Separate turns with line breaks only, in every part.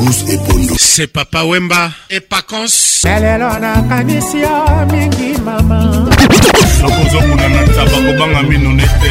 Gus Ebondo. C'est Papa Wemba et Pacons. lelo nakanisi yo mingi mama nakozokuna na taba kobanga mino ne te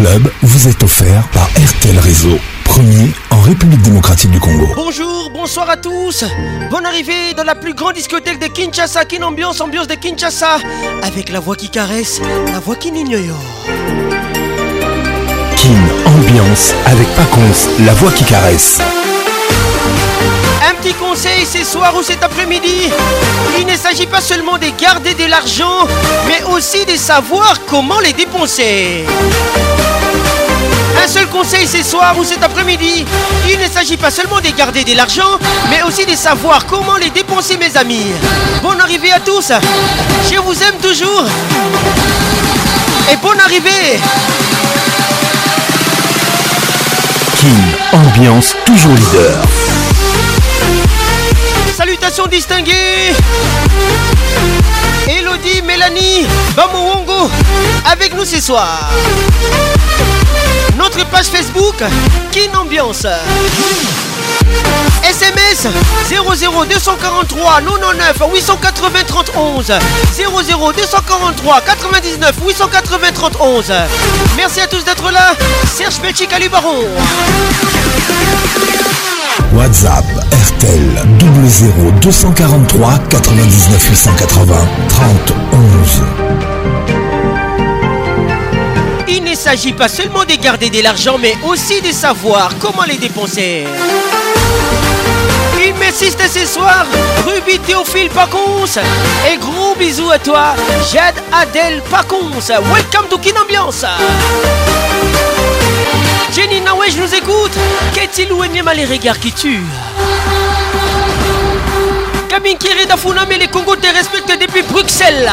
club vous est offert par RTL Réseau, premier en République démocratique du Congo.
Bonjour, bonsoir à tous. Bonne arrivée dans la plus grande discothèque de Kinshasa, Kin Ambiance, ambiance de Kinshasa, avec la voix qui caresse, la voix qui n'ignore.
Kin Ambiance avec Paconce, la voix qui caresse.
Un petit conseil ce soir ou cet après-midi, il ne s'agit pas seulement de garder de l'argent, mais aussi de savoir comment les dépenser. Un seul conseil ce soir ou cet après-midi, il ne s'agit pas seulement de garder de l'argent, mais aussi de savoir comment les dépenser mes amis. Bonne arrivée à tous, je vous aime toujours et bonne arrivée
King, ambiance toujours leader.
Salutations distinguées mélanie Mélanie, Wongo avec nous ce soir. Notre page Facebook, Kin Ambiance. SMS 00 243 99 880 31 00 243 99 880 311. Merci à tous d'être là. Serge Petit à Lubaron.
WhatsApp RTL 00243 243 99 880 30
11. Il ne s'agit pas seulement de garder de l'argent, mais aussi de savoir comment les dépenser. Il m'assiste ce soir, Ruby Théophile Pacons. Et gros bisous à toi, Jade Adèle Pacons. Welcome to Kin Ambiance. Jenny Nawesh nous écoute. Qu'est-il ou les regards qui tuent Camille Kiri d'Afuna, les Congo te respectent depuis Bruxelles.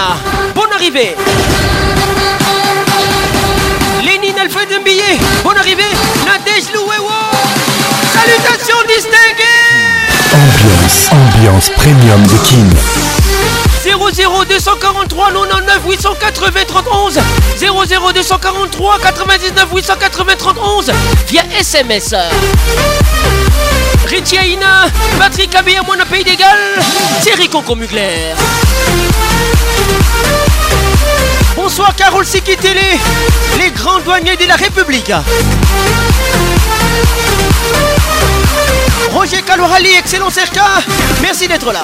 Bonne arrivée. Lénine un billet. bonne arrivée. Nadej Louéwo. Eh, Salutations distinguées.
Ambiance, ambiance premium de Kim.
00 243 99 880 31 00 243 99 880 31 via SMS Richie Aina, Patrick Abéa, à pays d'égal, Thierry Coco-Mugler Bonsoir Carole Siki Télé, les grands douaniers de la République. Roger Kalohali, excellent Serka, merci d'être là.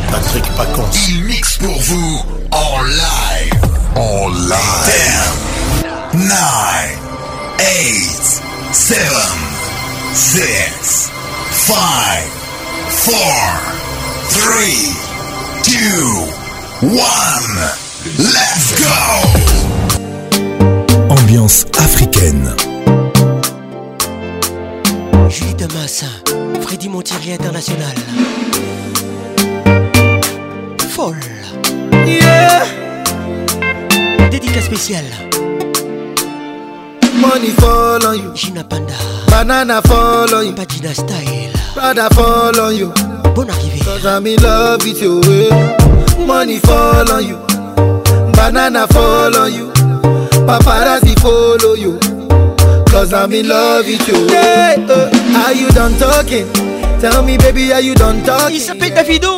Patrick Pacons. Il mixe pour vous en live. En live. 10, 9, 8, 7, 6, 5, 4, 3, 2, 1. Let's go!
Ambiance africaine.
Julie Damas, Freddy Montieri International. folle. Yeah. Dédicace spéciale. Money fall on you. Gina Panda. Banana fall on you. Patina style. Prada fall on you. Bonne arrivée. Cause I'm in love with you. Money fall on you. Banana fall on you. Paparazzi follow you. Cause I'm in love with you. Yeah. Uh, are you done talking? Tell me, baby, are you done talking? Il s'appelle Davido.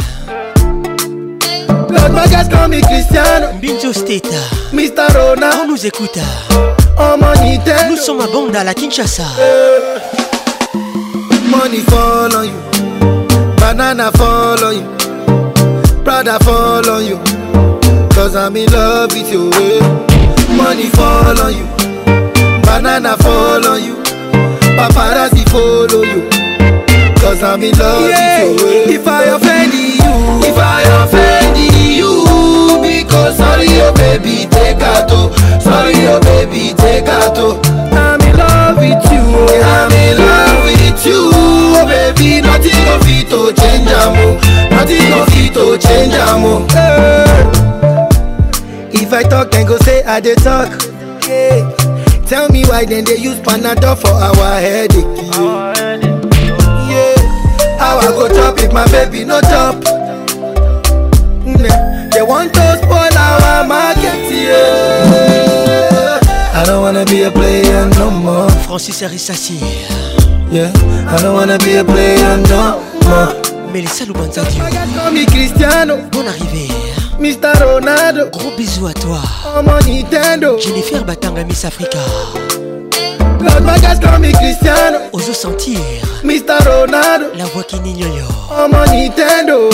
L'autre m'agace comme Christiano Binjo Steta Mister Rona On nous écoute Oh mon Nintendo Nous sommes à Banda, la Kinshasa euh. Money fall on you Banana fall on you Prada fall on you Cause I'm in love with you eh. Money fall on you Banana fall on you Paparazzi follow you Cause I'm in love yeah. with you eh. If I offend you If I offend you because sorry oh baby take out oh sorry oh baby take out oh I'm in love with you oh I'm in love with you oh baby nothing go fit to change am oh nothing go fit to change am oh hey. if I talk dem go say I dey talk yeah. tell me why dem dey use panadol for our headache. Our headache. Yeah. How I go chop if my baby no chop? they want to spoil our market, yeah. I don't wanna be a player no more. Francis Arissassi. Yeah, I don't wanna be a player no more. Mélissa Loubanzadi. Comme Cristiano. Bon arrivé. Mr. Ronaldo. Gros bisous à toi. Oh mon Nintendo. Jennifer Batanga Miss Africa. Claude Magas comme Cristiano. Oso sentir. Mr. Ronaldo. La voix qui n'ignore. Oh mon Nintendo.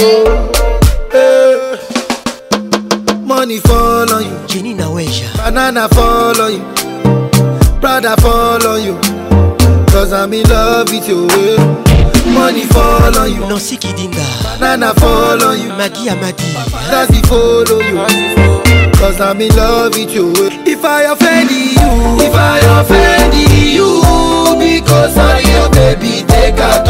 Money fall on you. Genie na wesha. Banana fall on you. Brother fall on you. Cause I'm in love with you. Money fall on you. Nancy Kidinda. Banana fall on you. Maggie Amadi. Does it follow you? Cause I'm in love with you. Eh. Eh. If I offend you, if I offend you, because sorry, your oh baby, take out.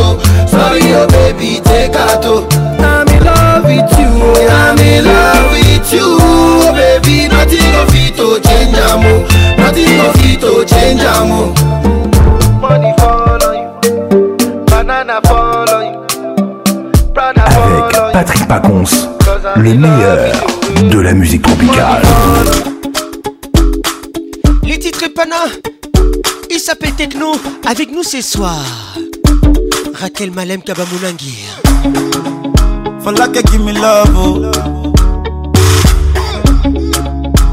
Sorry, your oh baby, take out. I'm in love. with you. I'm in love with you, oh, baby. Nothing of it to change amo. Oh. Nothing of it
to change am. Oh. Money fall on you, banana fall on you, Prada Avec fall Patrick Pacons, le meilleur de la musique tropicale.
Les titres Pana, il s'appelle Techno. Avec nous ce soir, Raquel Malem Kabamounanguir. Falake give me love, oh.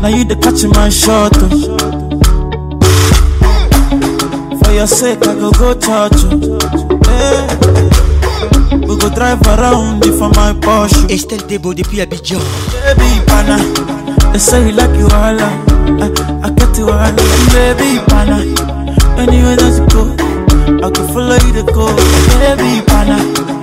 Now you the catch my shot, oh. For your sake, I go go touch you. Hey. We go drive around for my Porsche. Oh. Estelle Debo depuis Abidjan. Baby pana, they say you like you all. I, I get you all. Baby pana, anywhere that you go, I can follow you to go. Baby pana.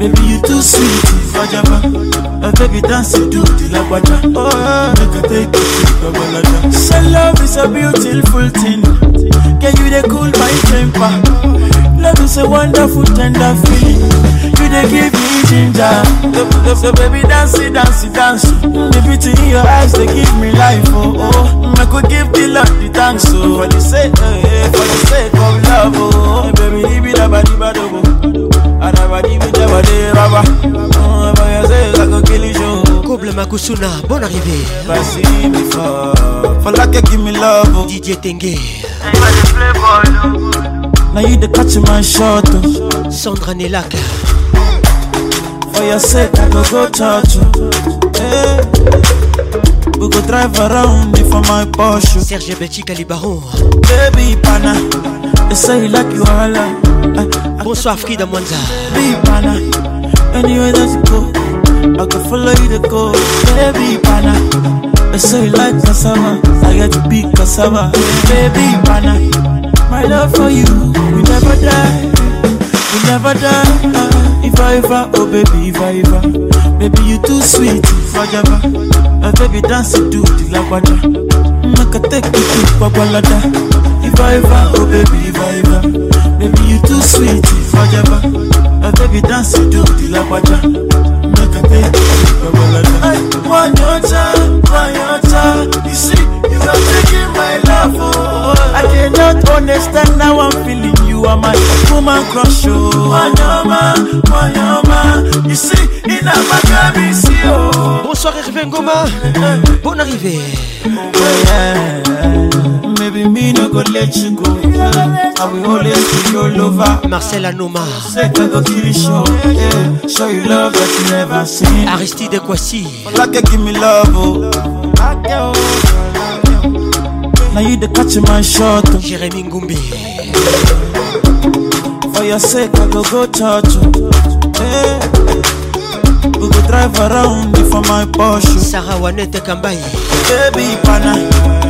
Baby, you too sweet, Fajaba. And baby, dance to the Labaja. Oh, you can take it to the Balada. So love is a beautiful thing. Can you they cool my temper? Love is a wonderful, tender feeling. You they give me ginger. So, so baby, dance it, dance it, dance it. The beauty in your eyes, they give me life, oh, oh. I could give the Lord the thanks, oh. For the sake, eh, eh for the sake of love, oh. Baby, leave it, abadi, badobo. Couple Makusuna, bonne arrivée. Falaka give me love. Oh. DJ Tengue. Now you the catch my shot. Oh. Sandra Nelaka. For your sake, I go go touch you. Oh. Eh. We go drive around before my Porsche. Serge Betty Calibaron. Baby Pana. They say like you are alive. Bonsoir Frida Mwanza. Be pana, anywhere that you go, I can follow you to go. Baby pana, I say you like cassava, I got to be cassava. Baby pana, my love for you, we never die, we never die. Uh, if I ever, oh baby, if I ever, maybe you too sweet, i fajaba. Uh, baby dance do the lagwaja, make a take you to Babalada. Viva, oh baby Viva Baby you too sweet, Fajaba And baby dance you do the la waja Make a take you to One your time, one your time You see, you are taking my love, oh I cannot understand how I'm feeling you are my woman crush, oh One your man, one your man You see, in a macabre, see, oh Bonsoir Hervé Ngoma, bonne arrivée yeah. Baby, me no go let you go. I will always be your lover. Marcel Anoma. Show, yeah. show you love that you never seen. Aristide Kwasi. Like you give me love, oh. Now you the catch my shot. Oh. Jeremy Ngumbi. For your sake, I go go touch. Oh. Yeah. We go drive around for my Porsche. Oh. Sarah Wanete Kambayi. Baby, pana.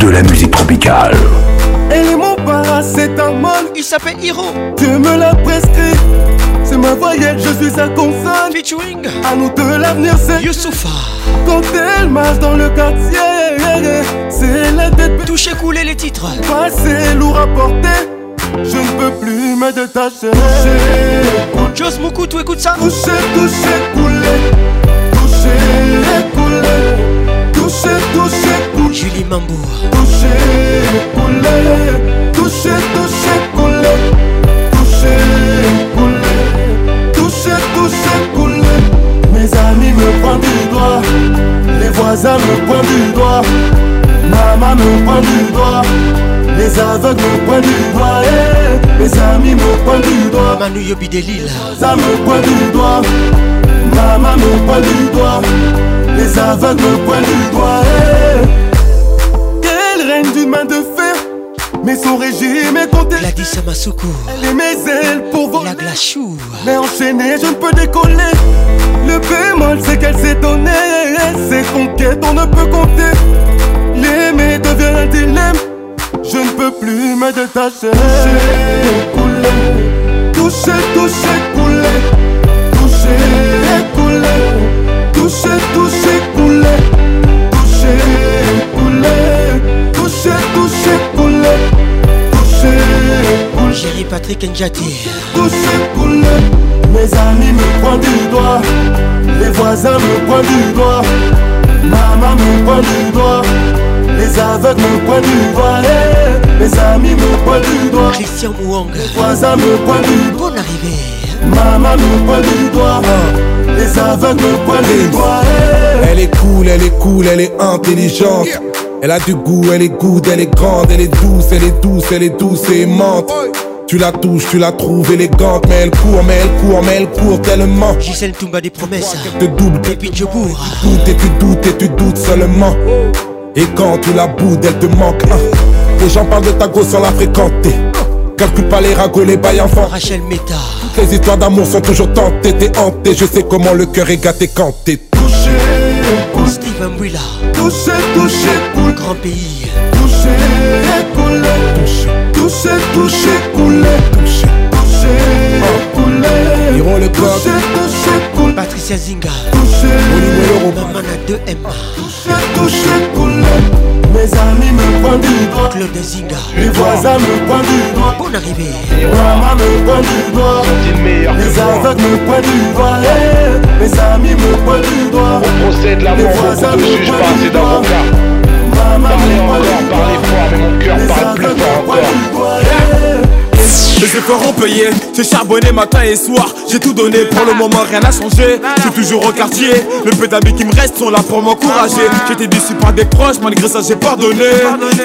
de la musique tropicale.
un paracétamol, il s'appelle Hiro. Tu me l'as prescrit, c'est ma voyelle, je suis sa consonne. Featuring, à nous de l'avenir, c'est Youssoufa. Quand elle marche dans le quartier, c'est la tête. Toucher, couler les titres. Passer, lourd à porter. Je ne peux plus me détacher. Écoute, Jos Moukou, tu écoutes ça. Toucher, toucher, couler. Toucher, couler. Toucher, toucher, Julie Mambo Touché, poulet Touché, touché, poulet Touché, poulet Touché, touché, poulet Mes amis me pointent du doigt Les voisins me pointent du doigt Maman me pointe du doigt Les aveugles me pointent du doigt eh. Mes amis me pointent du doigt Manu Yobi Delil Ça me pointe du doigt Maman me pointe du doigt Les aveugles me pointent du doigt eh. main de fer, mais son régime est compté La Samasuku, elle est mes ailes pour voler. La glachou, mais enchaînée, je ne peux décoller. Le bémol, c'est qu'elle s'est donnée. Ses conquêtes, on ne peut compter. L'aimer devient un dilemme. Je ne peux plus me détacher. Toucher, couler. Toucher, toucher, couler. Toucher, couler. Toucher, toucher, couler. Toucher, couler. Touché, touché, poulet Touché, poulet Chérie Patrick Njati Touché, poulet Mes amis me pointent du doigt Les voisins me pointent du doigt Maman me pointe du doigt les aveugles me pointent du doigt, eh, les mes amis me pointent du doigt. Christian Mouang, les voisins me pointent du doigt. Bonne arrivée. Maman me pointe du doigt, les aveugles me pointent du doigt. Eh. Elle est cool, elle est cool, elle est intelligente. Elle a du goût, elle est good, elle est grande, elle est douce, elle est douce, elle est douce et aimante. Tu la touches, tu la trouves élégante, mais elle court, mais elle court, mais elle court tellement. Gisèle Toumba des promesses, te double, et puis je cours Tu doutes et tu doutes et tu doutes seulement. Et quand tu la boudes, elle te manque. Ah. Les gens parlent de ta gosse sans la fréquenter. Calcule pas les ragots, les bails enfants. Rachel Meta. Tes histoires d'amour sont toujours tentées, t'es hanté. Je sais comment le cœur est gâté quand t'es touché. Steven toucher, toucher, coule. Grand pays. Toucher, couler. Toucher, toucher, couler. Toucher, toucher, couler. Iron le corps. Toucher, toucher, couler. Patricia Zinga. Toucher, Maman à 2 m Toucher, toucher, couler. Mes amis me prennent du doigt Claude Ziga Les voisins me prennent du doigt Bonne arrivée Les me prennent du doigt Les avocats me prennent du doigt Mes amis me prennent du doigt On procède l'amour, beaucoup ne juge pas, c'est dans mon cas Parlez encore, parlez fort, mais mon cœur parle plus fort encore les efforts ont payé, j'ai charbonné matin et soir, j'ai tout donné, pour le moment rien n'a changé, je suis toujours au quartier, le peu d'amis qui me restent sont là pour m'encourager, j'étais déçu par des proches, malgré ça j'ai pardonné,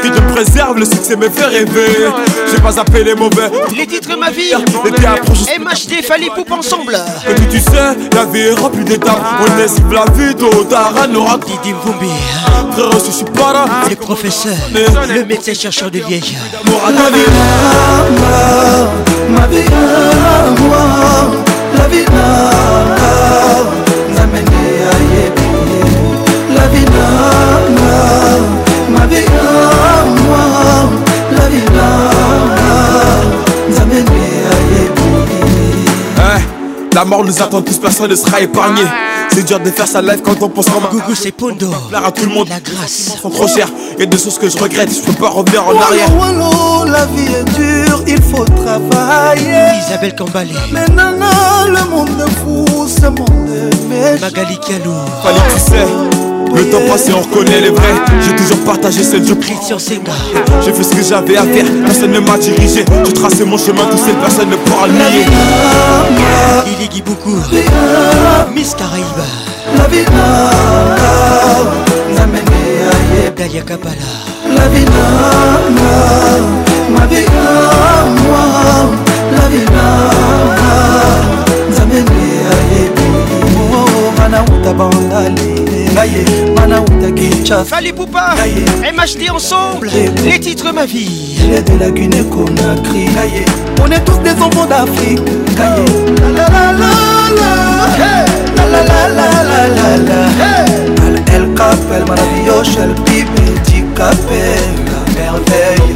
que te me préserve, le succès me fait rêver, j'ai pas appelé les mauvais, les titres ma vie, les approche MHD, Fallait Poupe ensemble, et puis tu sais, la vie est remplie d'étapes, on est la vie, tôt tard, Didi je suis pas là, Les professeur, le médecin chercheur de vieille, ma vie na moi la vie na nzambe nde ayebi la vie na ma vie na La mort nous attend tous, personne ne sera épargné. C'est dur de faire sa life quand on pense en ma Coucou chez Pondo. à tout le monde. La grâce. sont trop chers. Y'a des choses que je regrette, je peux pas revenir en arrière. la vie est dure, il faut travailler. Isabelle Cambalé. Mais nana, le monde me fou, ce monde de Magali Kalou. Le temps passé, on reconnaît les vrais. J'ai toujours partagé celle du ces gars J'ai fait ce que j'avais à faire, personne ne m'a dirigé. J'ai tracé mon chemin, tout seul, personne ne pourra le nier. Iligi beaucoup Miss Caraïba. La vie vida, Namenea, Dalia Kapala. La vie ma vida, moi. La vie vida, Namenea, la oh, oh, oh, utabandale mana outa Fali Poupa, MHD ensemble Les titres ma vie la qu'on qu'on a on est tous des enfants d'Afrique oh. la la la la la La la la la la la la El La merveille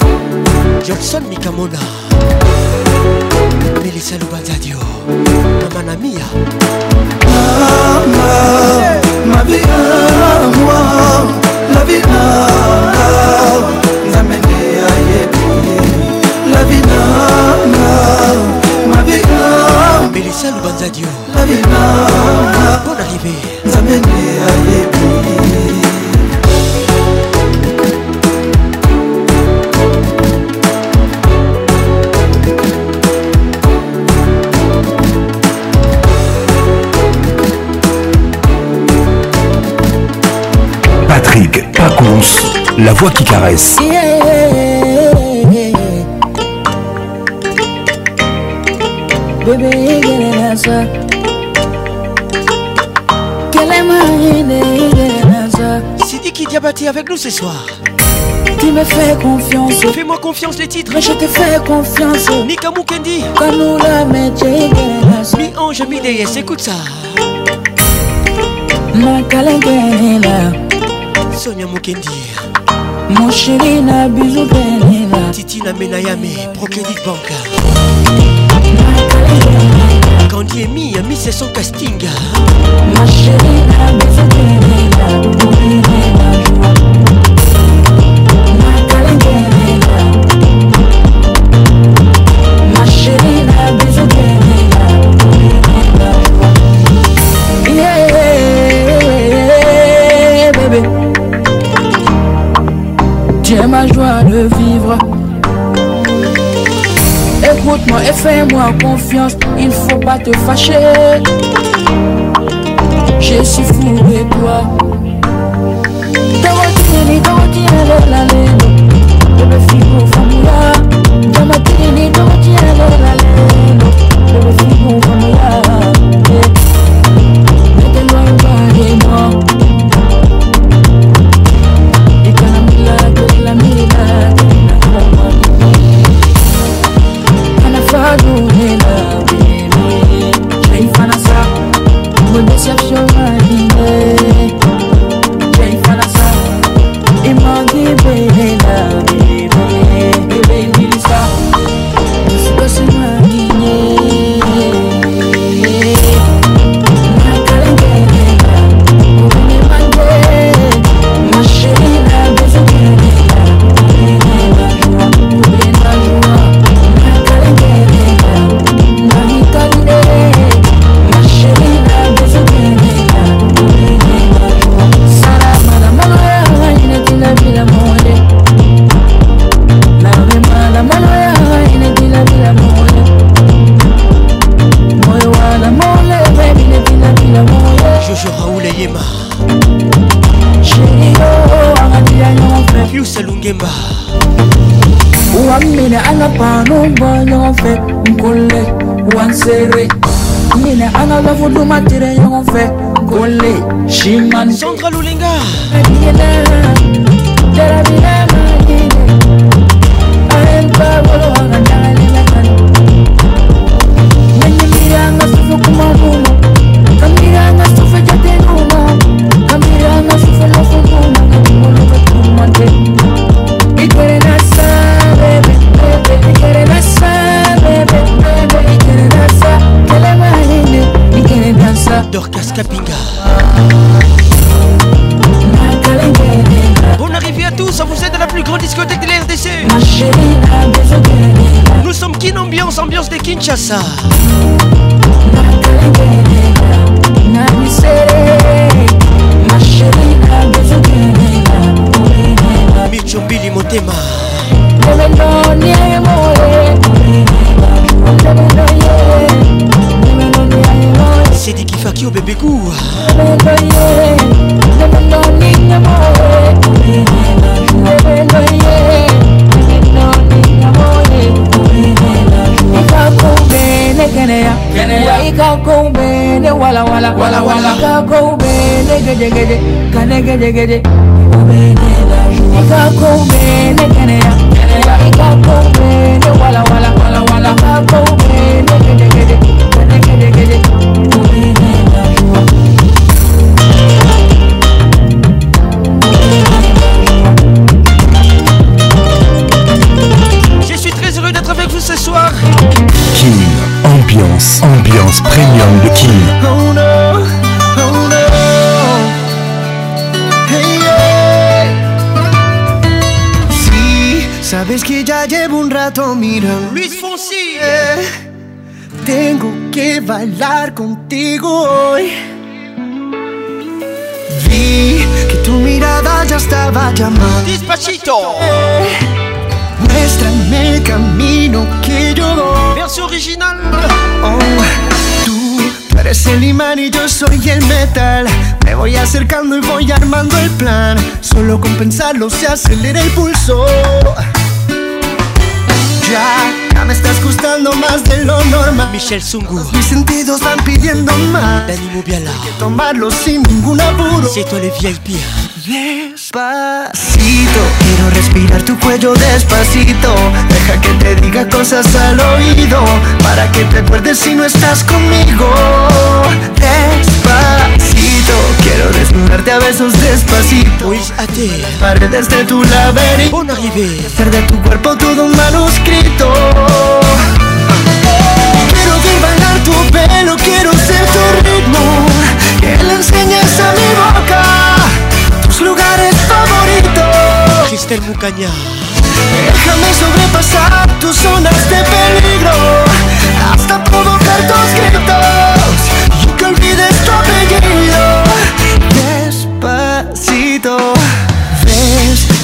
Johnson Nikamona Melissa Lubanzadio Mamana Mia Mama, ma vie à moi La vie à Nzambe nde ayebi La vie à ma vie à Melissa Lubanzadio La vie à Bonne arrivée Nzambe nde ayebi
la voix qui caresse.
Sidiki bâti avec nous ce soir. Tu me fais confiance. Fais-moi confiance les titres. je te fais confiance. Mika Mukendi. Mi ange, mi déesse, écoute ça. sonia mokendi mosheri na bizu penela titi na menayame procredit banka kandi emi ya miseson castinga mosheri na bizu penela Maintenant fais-moi confiance, il faut pas te fâcher Je suis fou de toi Damatireni, damatireni, la lelo Bebe figo famula Damatireni, damatireni, la lelo serré ɲinɛ an ka lakodoma tere ɲɔgɔn fɛ gole siman central ulinga 미쳤어 wala wala Kako ubele geje geje Kane geje geje Ubele la joie Kako ubele kene ya Luis Fonsi. Eh, tengo que bailar contigo hoy. Vi que tu mirada ya estaba llamada Despacito. Eh, muéstrame el camino que yo doy. Verso original. Oh, tú, eres el imán y yo soy el metal. Me voy acercando y voy armando el plan. Solo con pensarlo se acelera el pulso. Ya, me estás gustando más de lo normal. Michelle Zungu. Mis sentidos van pidiendo más. Mubiala. Hay que tomarlo sin ningún apuro. Si tú eres VIP. Despacito, quiero respirar tu cuello despacito. Deja que te diga cosas al oído. Para que te acuerdes si no estás conmigo. Despacito. Quiero desnudarte a besos despacito Pues a ti parte desde tu laberinto Una Hacer de tu cuerpo todo un manuscrito Quiero ver bailar tu pelo Quiero ser tu ritmo Que le enseñes a mi boca Tus lugares favoritos Déjame sobrepasar tus zonas de peligro Hasta provocar tus gritos Y que olvides tu apellido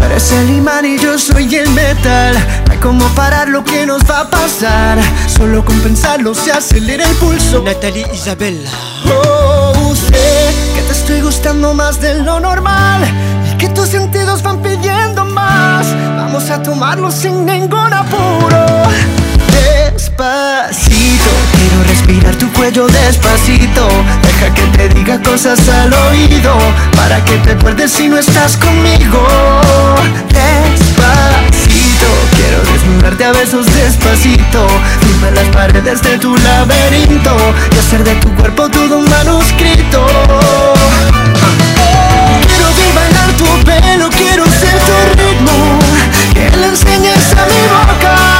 Parece el imán y yo soy el metal. No hay como parar lo que nos va a pasar. Solo con pensarlo se acelera el pulso. Natalie Isabella. Oh, sé que te estoy gustando más de lo normal. Y que tus sentidos van pidiendo más. Vamos a tomarlo sin ningún apuro. Despacito, quiero respirar tu cuello despacito que te diga cosas al oído Para que te acuerdes si no estás conmigo Despacito Quiero desnudarte a besos despacito Firma las paredes de tu laberinto Y hacer de tu cuerpo todo un manuscrito Quiero bailar tu pelo Quiero ser tu ritmo Que le enseñes a mi boca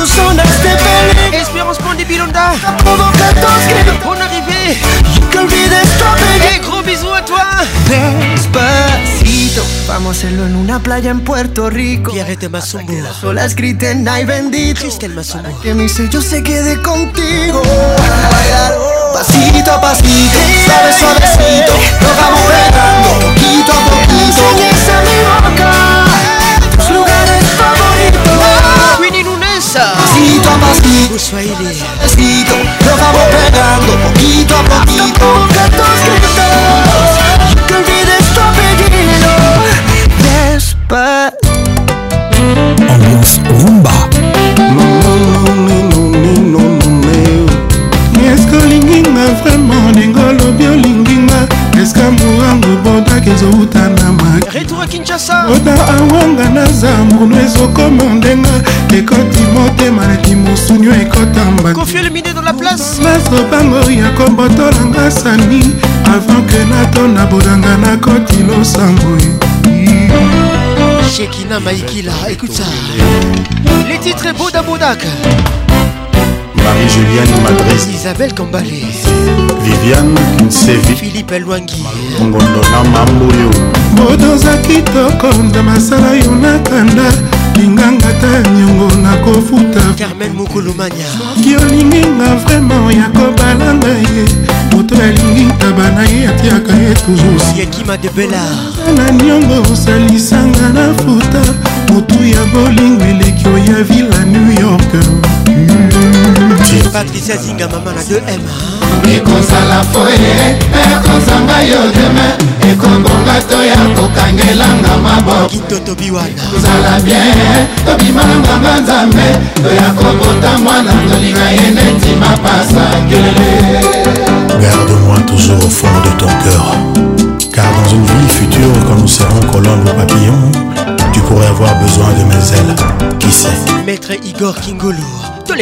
tus zonas de peligro Espérance prend des bilons d'art Pendant que Bonne arrivée Que olvides tu hey, gros biso a toi Despacito Vamos a hacerlo en una playa en Puerto Rico Y arrete más un que olas griten ay bendito Cristel más que mi sello se quede contigo Pasito a pasito Suave suavecito Lo vamos dejando Poquito a poquito Enseñes a mi boca Eso. Pasito a pasito. Ushuaili. Pasito. Nos vamos pegando poquito a poquito. Cantos que kinshasa oda awanga na zambulu ezokoma ndenga ekoti motema naki mosunio ekota mbatikonfielmine dans la place nazobango ya kombotolanga sani avant ke natona bolanga nakoti losambwe shekina maikila écoute ça les titres boda bodak Marie-Julienne Madris Isabelle Kambalé Viviane Kinsevi Philippe Elwangi Ngondona Mamboyo Bodoza kitoko na masala yo nakanda linganga ta nyongo nakofuta Carmen Mukulumanya soki olingi nga vraimen ya kobalanga ye moto alingi ntaba na ye atiaka ye toujours yakima de belard na nyongo osalisanga na futa motu ya bolingo eleki oya villa new york yesu patricia zinga mama na 2m ekozala foye ekozanga yo deme ekobonga to ya kokangelanga mabokozala bien tobima na nganga nzambe toya kobota mwana tolinga ye neti mapasa kele garde-moi toujours au fond de ton cœur car dans une vie future quand nous serons colombes ou papillons tu pourrais avoir besoin de mes ailes qui sait maître igor kingolo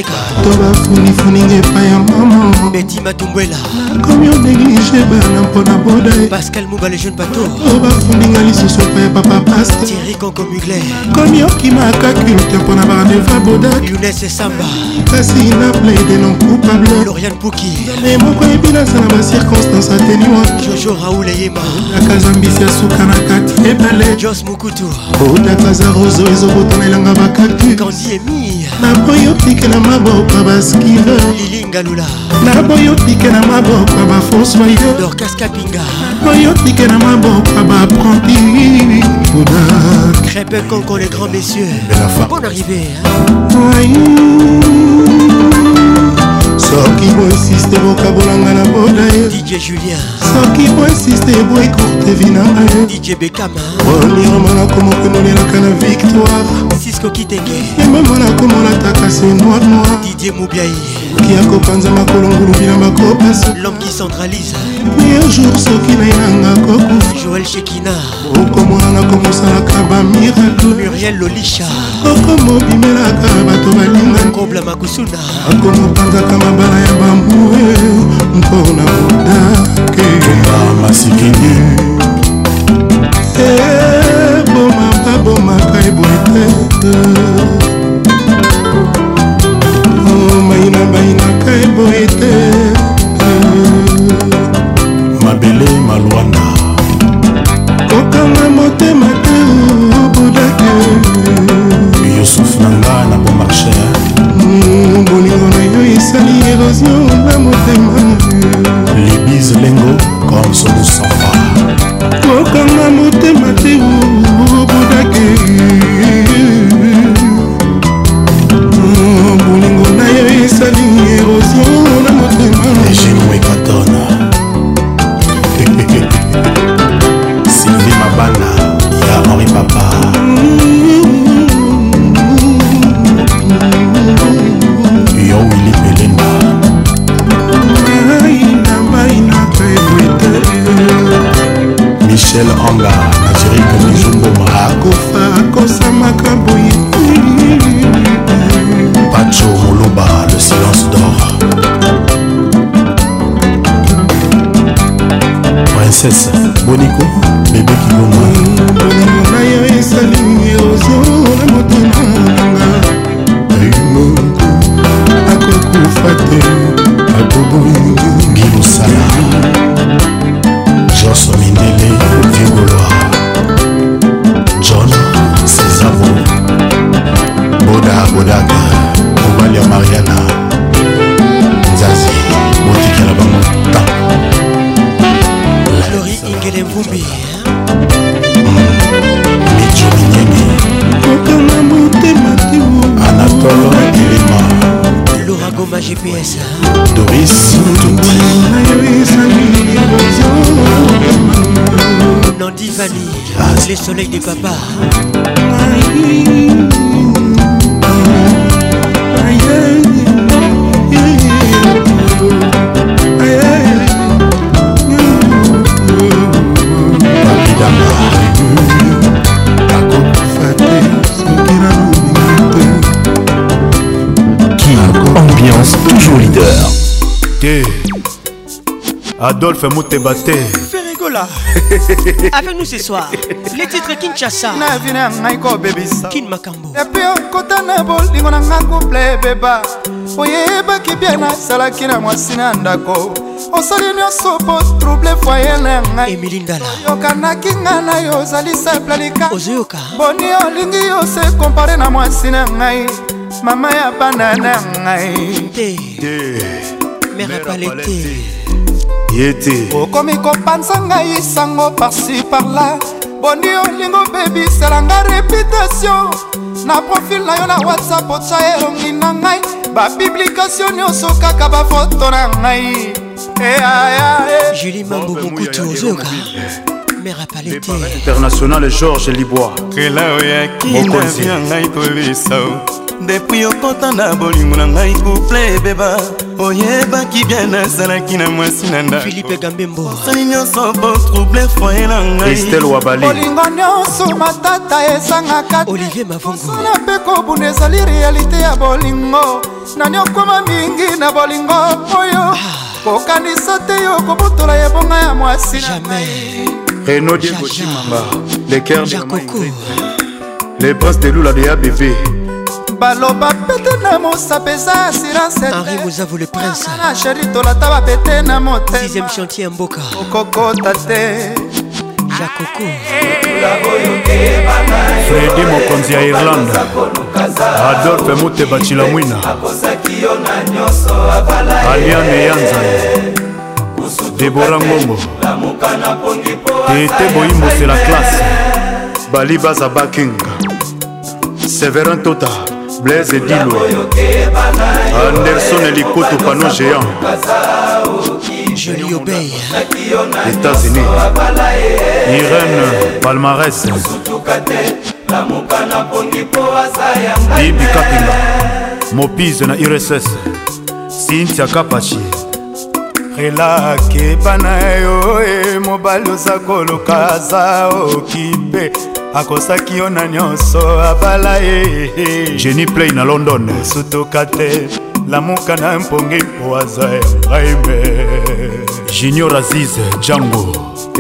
koleka to bafunifuninga epai ya mama beti matumbwela nakomi odeglige bana mpona boda pascal mobale jeune bato to bafundinga lisusu epai ya papa paste tieri konko mugler nakomi okimaka culte mpona barandefa bodak yunes samba kasi na plaide non coupable lorian puki me moko yebi nasala bacirconstance ateniwa jojo raoul eyema aka zambisi ya suka na kati ebele jos mokutu odakaza roso ezobotanelanga bakaktu kandi emi naboyi otikela maboko baskile lilingalula naboyi otike na maboko bafosoye dorkaskapinga naboyi otike na maboko baprenti poda crêpe conco les grands messieurs bon arrivé hein? soki boinsiste bokabolanga na boda ye soki boinsiste boekurte vi na ngayeoniromana komokomonelaka na victoire emamana komonataka se noir noir soki akopanza makolo ngulu bilamba kopasa lhomme qui centralise meilleur jour soki na yanga kokufa joel shekina okomonana komosalaka bamiracle muriel lolisha okomobimelaka bato balingani kobla makusuna akomopanzaka mabala ya bambue mpona modake masikini ebomaka eh, bomaka eboye te boye te mabele malwana kokanga motema te budake yusuf na nga na bomarche bolingo na yo esali erosio na motema libise lengo comme solution
princesse boniko bebe kilomwa soleil des papas.
Qui ambiance
toujours leader. Adolphe Moutebate. Fais Avec nous ce soir. le titre kinshasa na vi na ngai kobebisa kin makambo epi okota na bolingo na ngai kuple ebeba oyebaki
bie nasalaki na mwasi na ndako osali nyonso po trouble foye na ngai emili ndala oyokanaki ngai na yo ozali seplalika ozoyoka boni olingi yo se kompare na mwasi na ngai mama ya bana na ngai mere palete yete okomi kopanza ngai sango parsi parla bondi olingo bebi salanga reputation na profil na yo na whatsapp otya elongi na ngai bapiblikatio nyonso kaka bafoto na ngai eh, ah, ah, eh. julie mambo
bokutu ozoyoka mère apalete international george libois
kela oyaki na ngai tolisa depuis okota na bolingo na ngai couple ebeba oyebaki bien nazalaki na mwasi na
ndakofilipe
gambembo sali nyonso botrouble foye na
ngaibolingo nyonso
matata esangaka olivier mavongosana
mpe kobunda ezali realite ya bolingo nani okoma mingi na bolingo oyo ah. kokanisa te yo
kobotola ebonga ya mwasi na ngai reno diego cimanga le cœur de les princes de lula de abv
baloba pete na mosape eza
assurance mozavu le
prince sheri tolata bapete na motema
chantier ya mboka okokota te jakoko
fredi mokonzi ya irlande adolfe muteba cilamwina aliane yanzai debora ngongo tete boyimbosela klase bali baza bakinga severin tota blaise edilo anderson elikoto pano géant
joli obey
états-unis irene palmares bibi kapinga mopize na irss sintia kapachi
relakebana yo e mobali oza koluka aza okipe akosaki yo na nyonso abala ye
jeni play na london
sutuka te lamuka na mpongi mpo aza ya ngai me
junior aziz jango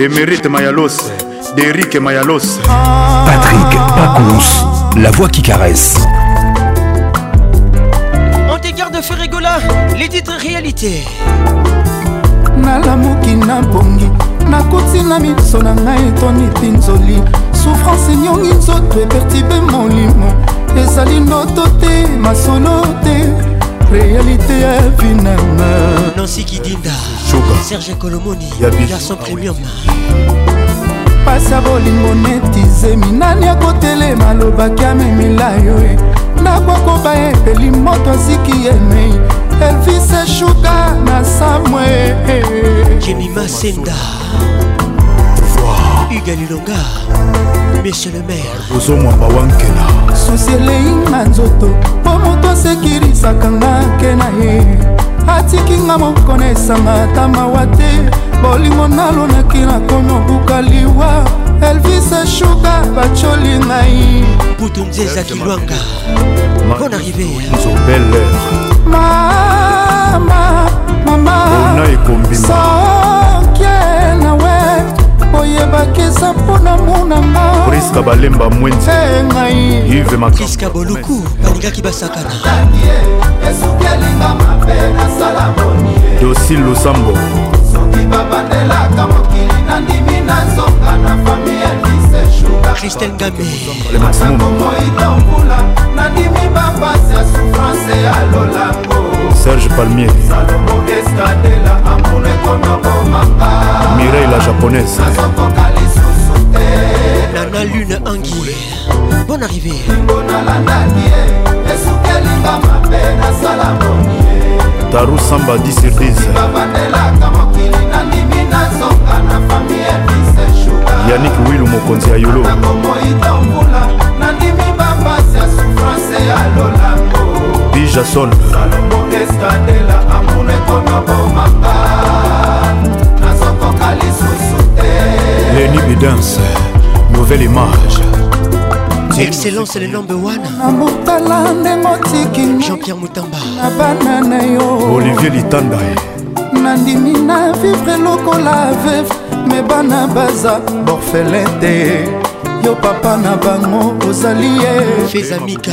emerite mayalos derik mayalos
patrick pacons la voix qui caresse
on te garde ferigola les titres réalité
nalamuki na mpongi nakuti na miso na ngai toni pinzoli souffrance enyongi nzoto epertibe molimo ezali noto te masolo te réalité ya vinanga nansi
kidinda serge
kolomoni garson premium pasi
ya bolingo netize minani akotelema alobaki amemela yo e nakokoba epeli moto aziki emei e. elvis eshuka na samwe kemimasenda
uga lilonga michel lemerozomwamba wankena susi eleyinga nzoto
mpo moto asekirisaka nga nke na ye atikinga moko na esanga
ata mawa te bolingo nalonaki nakomi obuka liwa elvis
shuga bacoli ngai butu mzeza kilwanga bon arrivézobeleur mama mama sora
boyebaki eza mpona monanga priska
balemba mwenze ngai ive makiska
boluku balingaki basakana esuki alinga
mabe nasala bonie dosi losambo soki babandelaka mokili nandimi nazonga na fami ya lisecristel ngameakomoitombula nandimi bapasi ya souffrance ya lolango Serge Palmier Mireille la japonaise
Nana Lune Anguille Bonne arrivée
Taru Samba 10 sur 10 Yannick Willu mokonzi ya yolo Di Jason Salomon eskatela amour ekoma bomaka nazokoka lisusu te leni bidance nouvelle image
excellence le nombe wana namotala
ndenge
otiki jean-pierre mutamba na bana na
yo olivier litanda nandimi na vivre lokola
veve me bana baza borfelin te yo papa na bango ozali ye
fezamika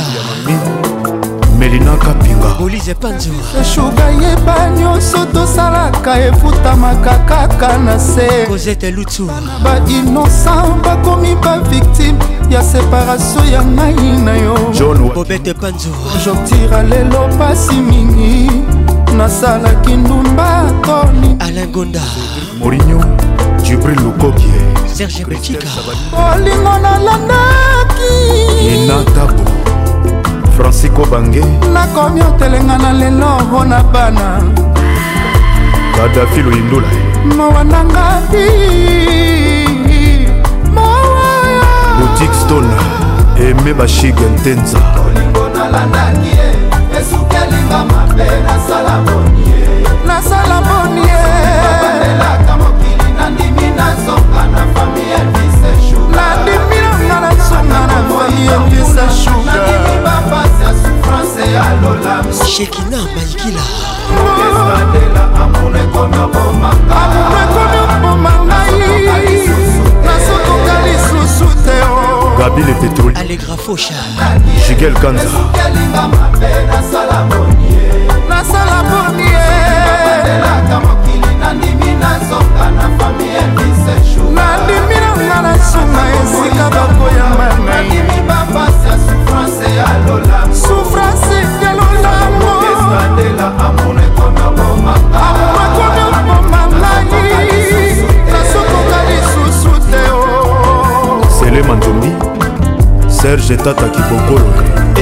melina kapinga
olize
panzshuga yeba nyonso tosalaka efutamaka kaka na se kozete lutu bainosan bakomi baviktime ya separatio ya ngai na yo
bobete panzu
jotira lelo pasi mingi nasalaki ndumba toni
alengonda morinio
jibril lukokie serge betika olingo nalandaki inatabo francisco bange
nakomi otelenga na lelo mpo na bana
kadafi loindula
mowananga bi
boutique
stone eme
bashige ntenza olingo nalandaki ye esukelinga
mabe nasala boni ye nasala boni yeelaka mokili nandimi nazonga na fami elvisesu nandimi nanga nazonga na fami elvisesuga
shekina
maikila amour ekomi obomangai nasokoka lisusu te gabi le
pétrole
alegrafosha jigel kanza nasala bonie nandimi nanga na sunga esika bakoyamba nani
kosatela amona ekona bomaka bakona bomamai nasokoka lisusu te oh. sele manzumbi serge tata kibokolo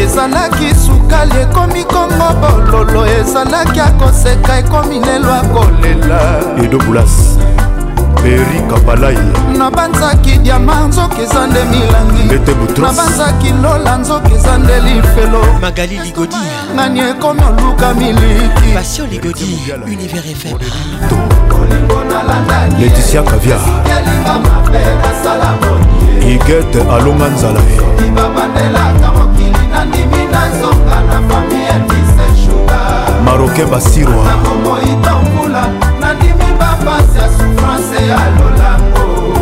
ezalaki sukali ekomi kongo bololo ezalaki akoseka ekomi lelo akolela
edobulas beri kabalai nabanzaki
diama nzoka eza nde milangi lola nzoka eza nde lifelo
magali ligodi nani ekomi
oluka miliki pasio ligodi univers fm leticia kavia igete alonga nzala maroke basirwa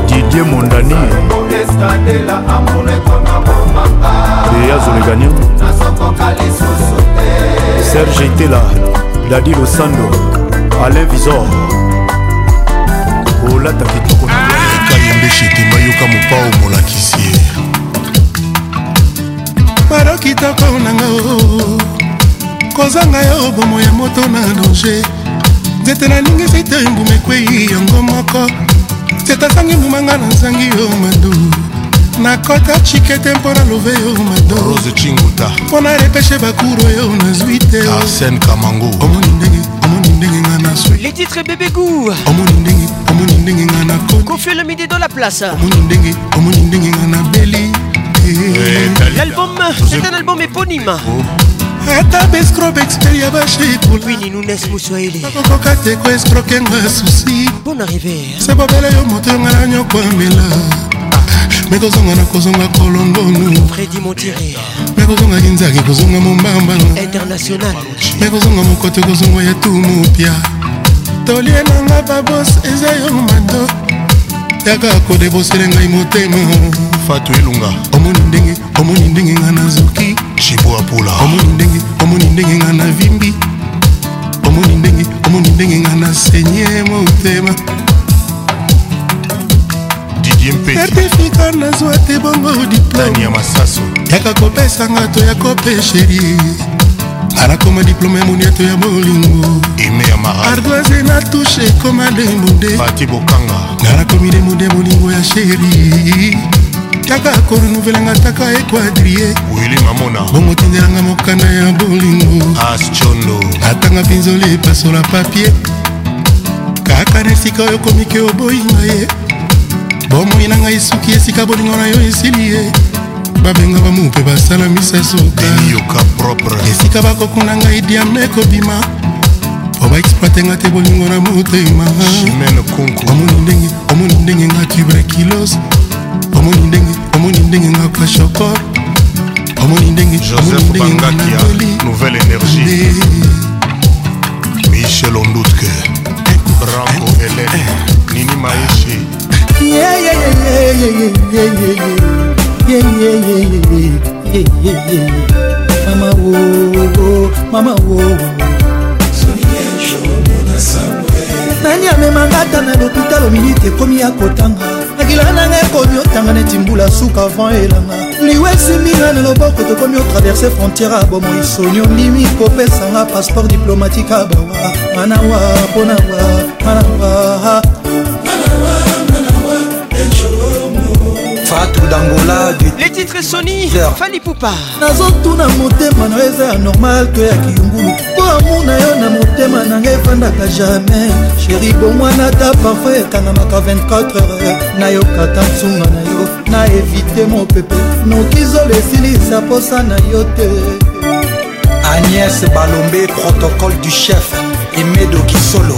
didier mondani eyazolekania serge itela dadi losando alain visor olata kitoko ah!
kayembeshete bayoka mopao molakisi ye baro kitoko nanga kozanga yo bomo ya moto na danger nzete nalingisi te mbuma ekwei yango moko nzete azangi mbumanga na nzangi yo madu nakota chikete mpo na love yo madorose chinguta mpo na repeshe bakuro yo nazwi te
arsen kamango omoni ndenge omoni ndenge nga na swi les titres bébé gour omoni ndenge omoni ndenge nga na koti confie le midi
dans la place omoni ndenge omoni ndenge nga na beli eh, l'album c'est un album
éponyme oh. ata bescrobe expert ya bashitulakokoka
te ko escroke nga susi se bobela yo moto yo ngana nyoko amela me kozonga na kozonga
kolongono me kozonga kinzaki kozonga mombambano me kozonga mokoto kozonga ya tu
mopya tolie nanga babos eza yo mando
yaka kodebosele ngai motema fatu elunga omoni ndenge omoni ndenge ngai nazoki
cipwapula omoni ndenge omoni ndenge nga na vimbi
omoni ndenge omoni ndenge nga na senye motema certifika nazwa te bongo diplomeyaka
kopesanga to ya kopesheri anakoma diplome ya moniato ya bolingo ardoise na tushe ekoma demunde nga nakomi demunde molingo ya sheri kaka korenouvelanga taka ekuadrie wili mamona bongo tindelanga mokanda ya bolingo ascondo atanga pinzola epasola papie kaka na esika oyo komiki oboyinga ye bomoi na ngai soki esika bolingo na yo esili ye babenga bamope basala misasoka
esika bakokuna
ngai diame kobima po baexploitenga te bolingo na motema omoni ndenge nga tuberculose
omoni ndenge omoni ndenge nga kashoko
omoni
ndenge joseph bangakia nouvelle énergie michel ondutke branco helen nini maishi
mama wo mama wo nani amemanga ata na lopitalo minite ekomi ya kotanga makila nanga ekomi otanga neti mbula suka avant elanga liwesimina na loboko tokomi otraverse frontière ya bomoi soni ondimi kopesanga passeport diplomatique abawa manawa mponawa manawa
dangola les titres soni fali poupa nazotuna motema na yo eza ya
normal to ya kiyungulu mpo
amuna yo
na motema na ngai efandaka jamai sheri bomwana ta parfum ekangamaka 24 heure nayokata nsunga na yo na evite mopepe nokizolo esilisa posa na yo te
agnès balombe protocole du chef emedo kisolo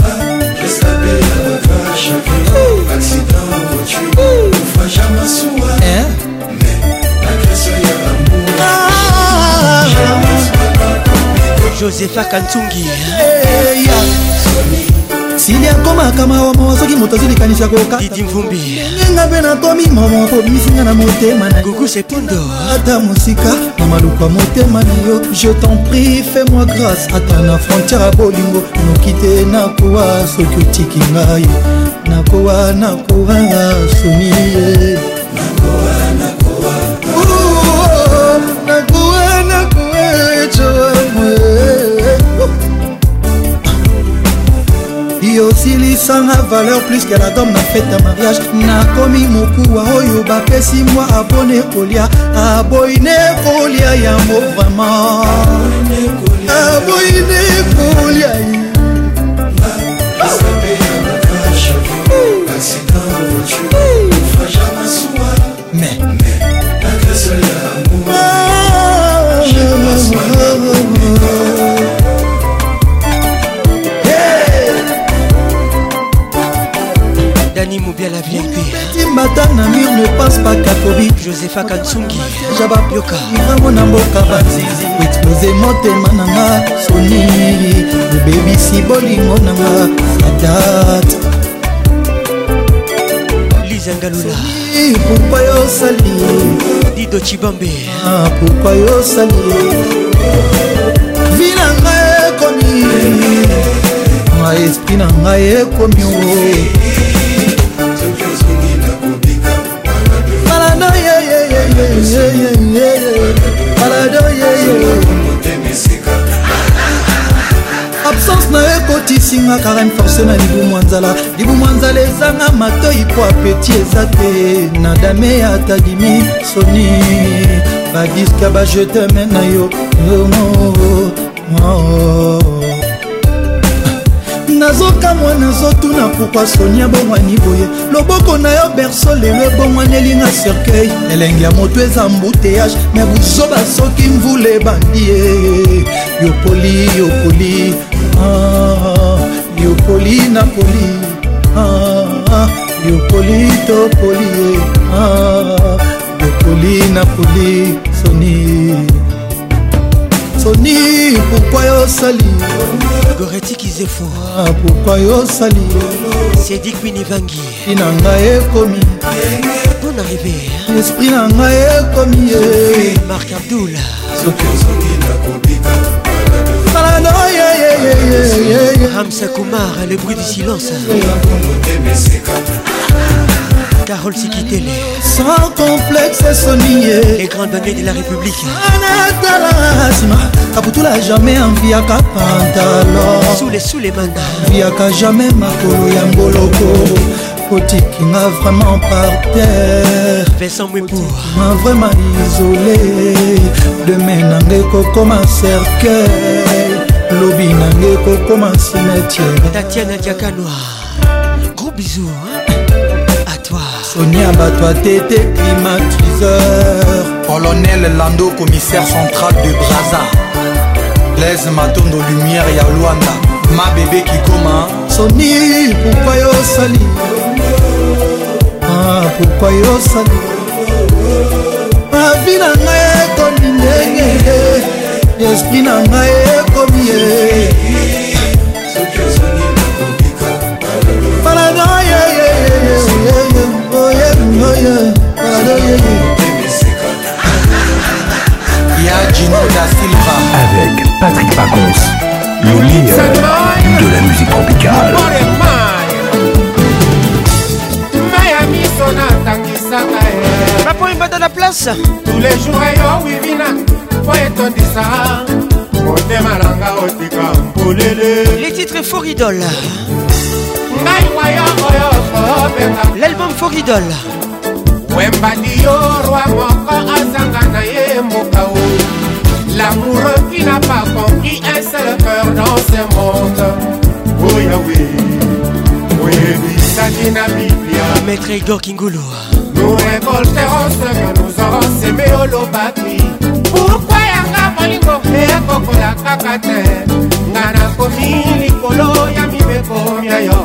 La,
Ah. josefa kantungi sili akomaka maomo soki moto azolikanisa kokatidi mvumbi ndenga mpe nakomi
mama obimisinga na motema nagugusepondo ata mosika na maluka motema na yo je t'en prie fais moi grâce ata na frontière ya bolingo noki te nakowa soki otiki ngai nakowa nakowa soni ye nakowa nakowa yosilisanga valeur plus que la dome na fete ya mariage nakomi mokuwa oyo bapesi mwa abone kolia aboyine kolia yango vraimen aboyine kolia
mais
dani mobiala
viepi mata na mur ne pense pas kakobi
josepha kansungi
ja bapioka ivango na mboka banzizi expose motema nanga soni obebisi bolingo nanga adat jangalula pourquoi yosali
dido cibambe ah, pourquoi yosali
vi na ngai ekomi ma esprit na ngai ekomi o balado yeyeyeyeyeye balado yeyeye batisinga karame force na libumwa nzala libumwa nzala ezanga matoi mpo apeti eza te na dame ya tadimi soni badiska bajeteme na yo nazokamwa nazotuna pourkwi sonia bongwani boye loboko na yo berso lelo ebongwanelinga cercueil elenge ya moto eza mbuteyage me buzoba soki mvula ebandi ye yokoli yokoli biopoli ah, na poli biopoli ah, ah, to poli biopoli na poli soni soni pourkoi yosali goreti
kizefo
pourkoi yosali
sedikwinivangi na
ngai ekomi
bon arrivé
esprit na ngai ekomi ye mark
abdoul
salanoye
Hamza Kumar, le bruit du silence. Carole Sikitele.
Sans complexe, sonnier. Les grandes
bannières de la République.
Anatalasma. Kaputula jamais en viaka pantalon.
Sous les sous les mangas.
Viaka jamais ma kolo yamboloko. Kotikinga vraiment par terre. Vincent
Mouipou. M'a
vraiment isolé. Demain, n'a kokoma cercueil. ntango ekokoma simetiere
tatiana diakanwa gros bisou à toi
sonia bato atete climatiseur
colonel lando commissaire central de braza blaise matondo lumière ya lwanda mabebe kikoma
soni pourkua yosali ah, pourkua yosali avi na ngai ekoli ndenge
avec Patrick Pacons, le leader de la musique
tropicale. Eh.
place. Tous les jours,
eh, po etondisa motema na nga otika mpolele les
titres foridol ngai wayo oyo kobeta l'album foridol wembandi yo oh, roi moko
azanga na ye mboka o l'amoureux qui n'a pas compris un seul cœur dans ce monde oh yawe oyebisaki na biblia
maître igor
kingulu nous révolterons ce que nous aurons semé olobaki okokoya kaka te nga nakomi likolo ya mibekomia yo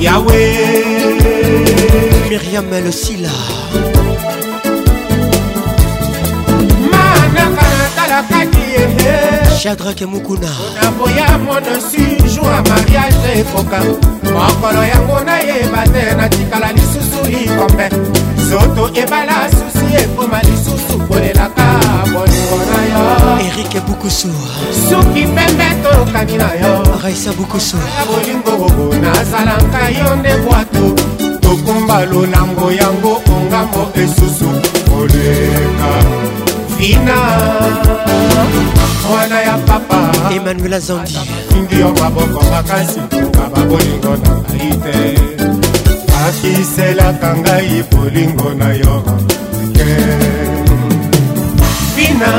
yawe
miriam losila manaka
natalakaki ehe shadrake
mukuna
naboya monosi jour ya mariage ekoka mokolo yango nayeba te natikala lisusu likombe zoto ebala susi ekoma lisusu kolelaka
erike bukusu soki pembe tokani na yo raisa bukusu ya bolingo nazalaka yo nde bwato
tokumba lolango yango ongambo esusu koleka fina mwana ya papa emmanuel azandi ndio maboko makasi koka babolingo na ngai te bakiselaka ngai bolingo na yo te
fina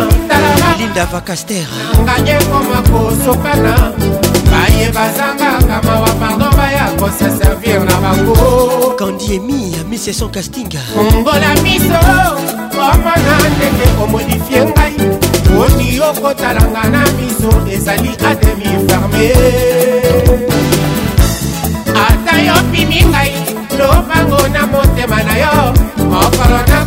linda vacaster kanyengoma baye bazangaka mawa pardon baya kosa servir na bango kandiemi ya miseson castinga ongola miso
omona ndenge komodifie ngai oni okotalanga na miso ezali ademi ferme ata yo pimi ngai lobango na motema na yo mokolo na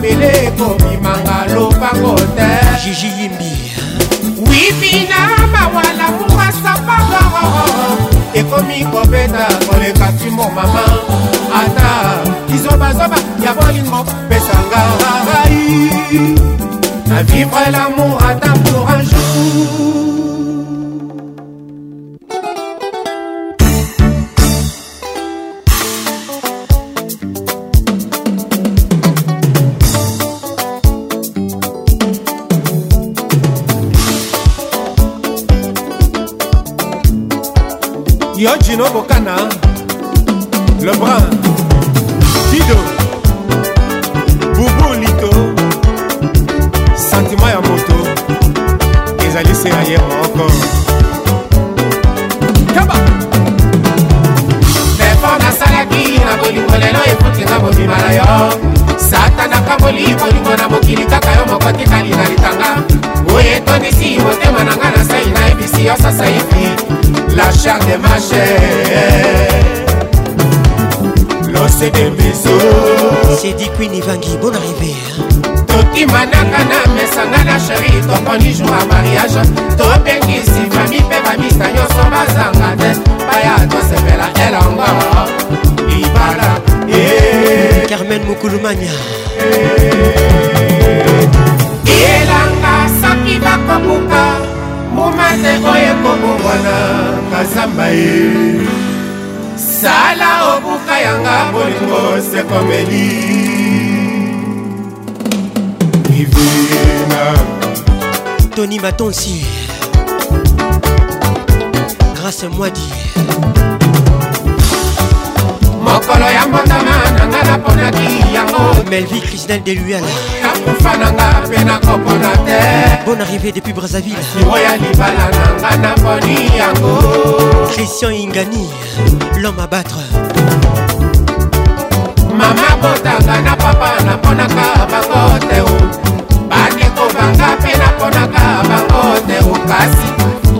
mabele ekobimanga lopango te jiji yimbi wibina mawala mungasapaka ekomi kobeta koleka ntimo mama ata kizobazoba ya bolingo pesanga ngai na vivre lamour ata pour un jour
diogino bokana lebrun dido bubu lito santima ya moto ezali se na ye moko kaba effort nasalaki na bolingo lelo ekotinga bobima na
yo kaka bolingo lingo na mokili kaka yo moko tikali na litanga oyo etondisi motema na ngai na sai nayebisi yo sasa hivi la char de mache lose de meso sedi quin evangi bon arrivé tokimanaka na mesanga na sheri tokoni jour ya mariage tobengisi fami mpe bamisa nyonso bazanga te baya tosepela elongo libala eh.
carmen mokulumanya
elanga soki bakomuka momate oyo ekobongwana kazamba ye sala obuka yanga bolingo sekomeli ivina
tony batonsi grâce mwadi
mokolo ya mbondama nga naponaki
yango melvi crisnel de luyala
nakufa na nga mpe
nakopona te bon arrivé depuis brazzaville siro ya libala na nga naponi yango christian ingani l'homme à battre
mama botanga na papa naponaka bango te o bandeko banga mpe naponaka bango te o kasi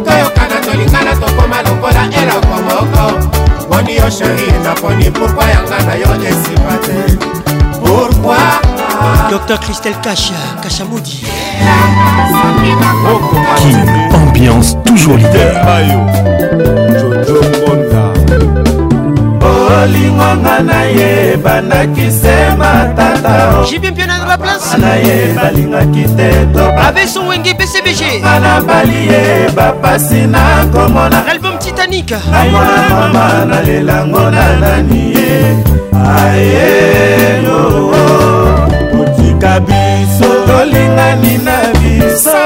toyokana tolingana tokoma lokola eloko moko poni yo sheri na
poni pourkoi yanga na yo esima te pourquoi dr christel kasha kashamudi
kin ambiance toujours leader Ayo,
na olingwanga nayeba nakisema
tata jibien bien la place na place naye balingaki te
son sowenge pcbg ana bali ye bapasi na komona album ti mécanique
aimona mama nalelango na nani ye ayeno otika biso tolingani na biso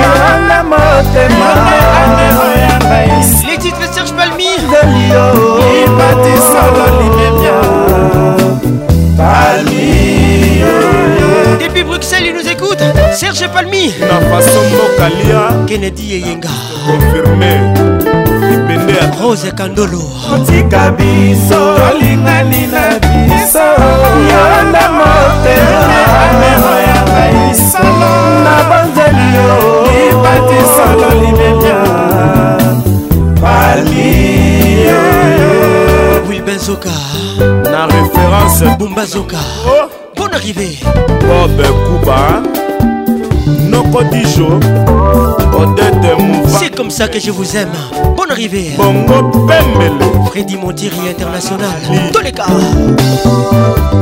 yanga motemaoya ngai les titres serge palmi delio ibatisololimemia palmio depuis
bruxelles il nous écoute serge palmi
na façon mokalia
kennedy eyenga
confirmé
libende ya rose kandolo
otika biso olingani na biso yo nde motema amero ya baiso na bonzeli yo ibatisolo libebia palie wilbenzoka na
référence
bumbazoka oh. bon arrivé
bob kuba
okotijo odete mouva c'est comme ça que je vous aime bonne arrivée
bongo pembele
fredi mondiri international toleka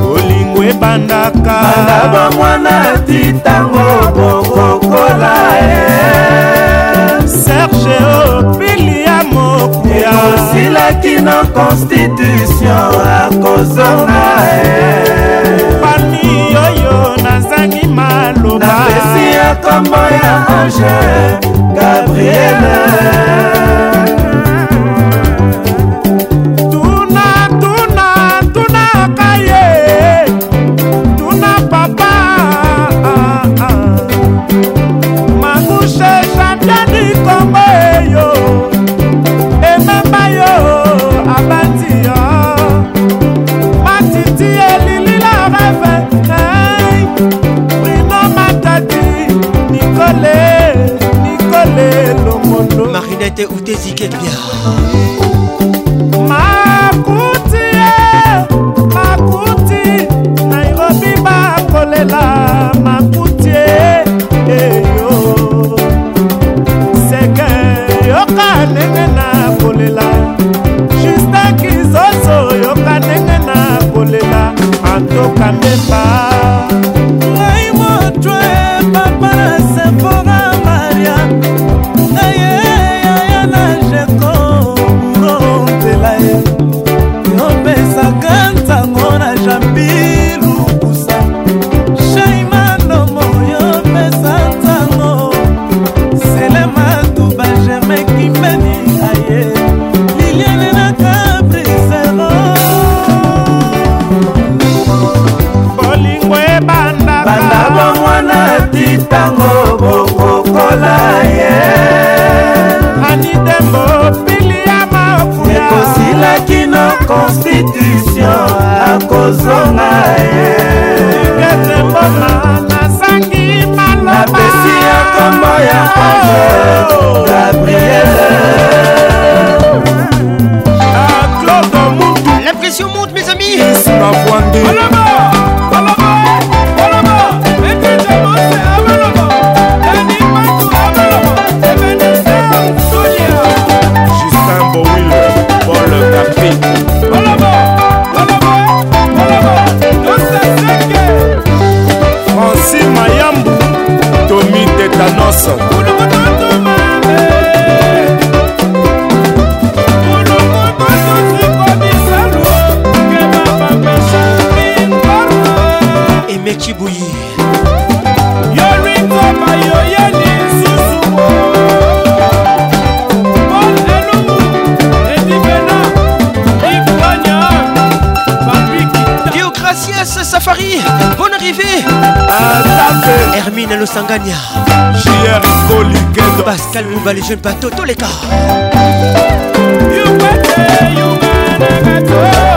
bolingo ebandaka banda bamwana ti ntango bokokola e serge opili ya mokuya osilaki na constitution akozonga e pani oyo nazangi maloba kombo ya ange gabriele
te utezike bia
makuti ye makuti nairobi bakolela makuti ye eyo seke yoka ndenge na kolela justin kizoso yoka ndenge na kolela antoka ndemba kozonga yeboma nasangi malobapesi yo kombo ya ange gabriele ah, claude mutu l'impression
monte mes amis malaba
nyonso emeki buyi yolingoma yoyeli susuo Gracias
Safari, bonne arrivée. Ah, Hermine Losangania. JR Coliguedo Pascal Mouba les jeunes bateaux tous les gars
You better, you better, better.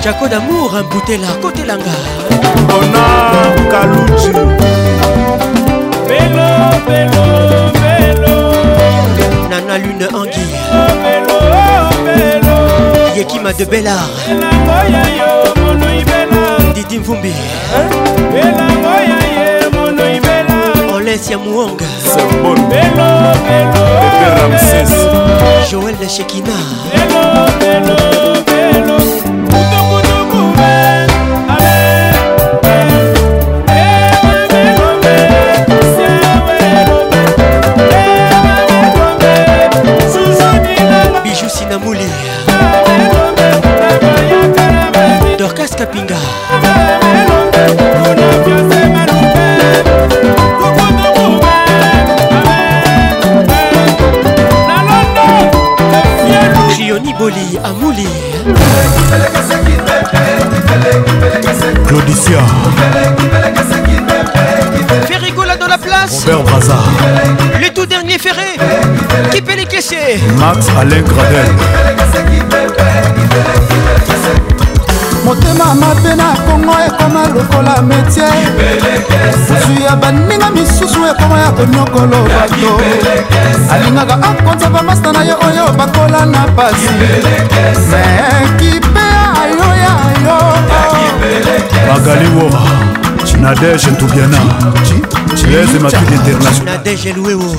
tiako damour ambutela kotelanga
ona kaluti
belo belo
belo nana lune angi belo belo yekima de
belard belangoya yo mono ibela
didi mvumbi
belangoya ye mono ibela
olesia muonga
sembol belo belo belo
ramses
joel de shekina belo belo muli dorkas kapinga à boli amuli
claudicia
la place. Robert Brazard. Le tout dernier ferré. Qui peut les caisser Max Alain
Gradel. motema mabe
na kongo ekoma lokola metie busu ya baninga misusu ekoma ya konyokolo bato alingaka akonza bamaster na ye oyo bakola na pasi me kipe ayoyayo magali woma
nadege ntubiana lese matudi international
oh.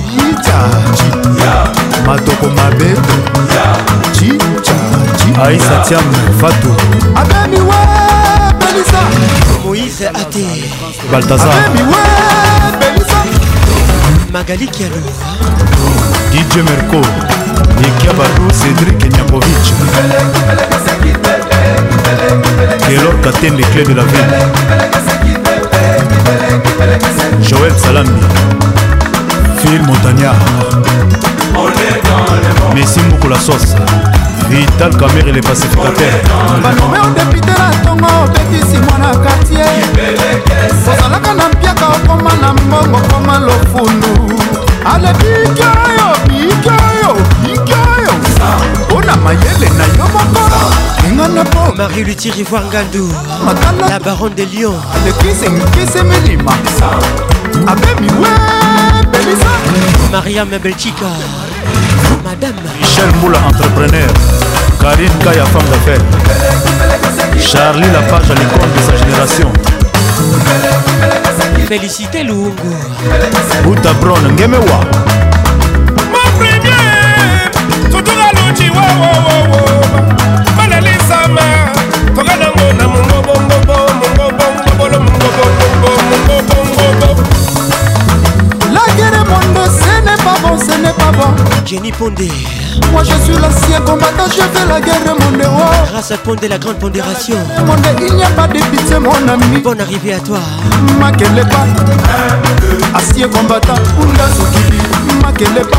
matoko mabe aisa tiam
fatu moïse ate
baltazar magali kialo dj merco ekia badu
cédrik nyambovich kelor katende clé de la ville joel salambi phil montagnard messi mokola sos vital camer et les pacificateurs balome
odepite na ntongo obetisi
mwana kartier ozalaka na mpiaka okoma na mbongo koma lofulu alebi ikioyo bikioyo bikioyo
na mayele na yo mokolo engana mpo marie luti rivoir ngandu la baronne de lion alekise nkise milima abemiwe belisa mariame belchika
madame michel moula entrepreneur karine kaya femme d'affaires charlie lapage à l'icône de sa génération
félicité luungu butabron
ngemewa kuchi wowowowo banalisama
toka nango na mongobongobo mongobongobolo mongobongobongobongobo lagere mondo ce n'est pas bon ce n'est pas bon
jenny
pondé Moi je suis l'ancien combattant, je fais la guerre mon héros oh.
Grâce à Pondé, la grande pondération
Pondé, il n'y a pas de pitié mon ami
Bonne arrivée à toi
Makeleba Ancien combattant, Ounda Soukili Makeleba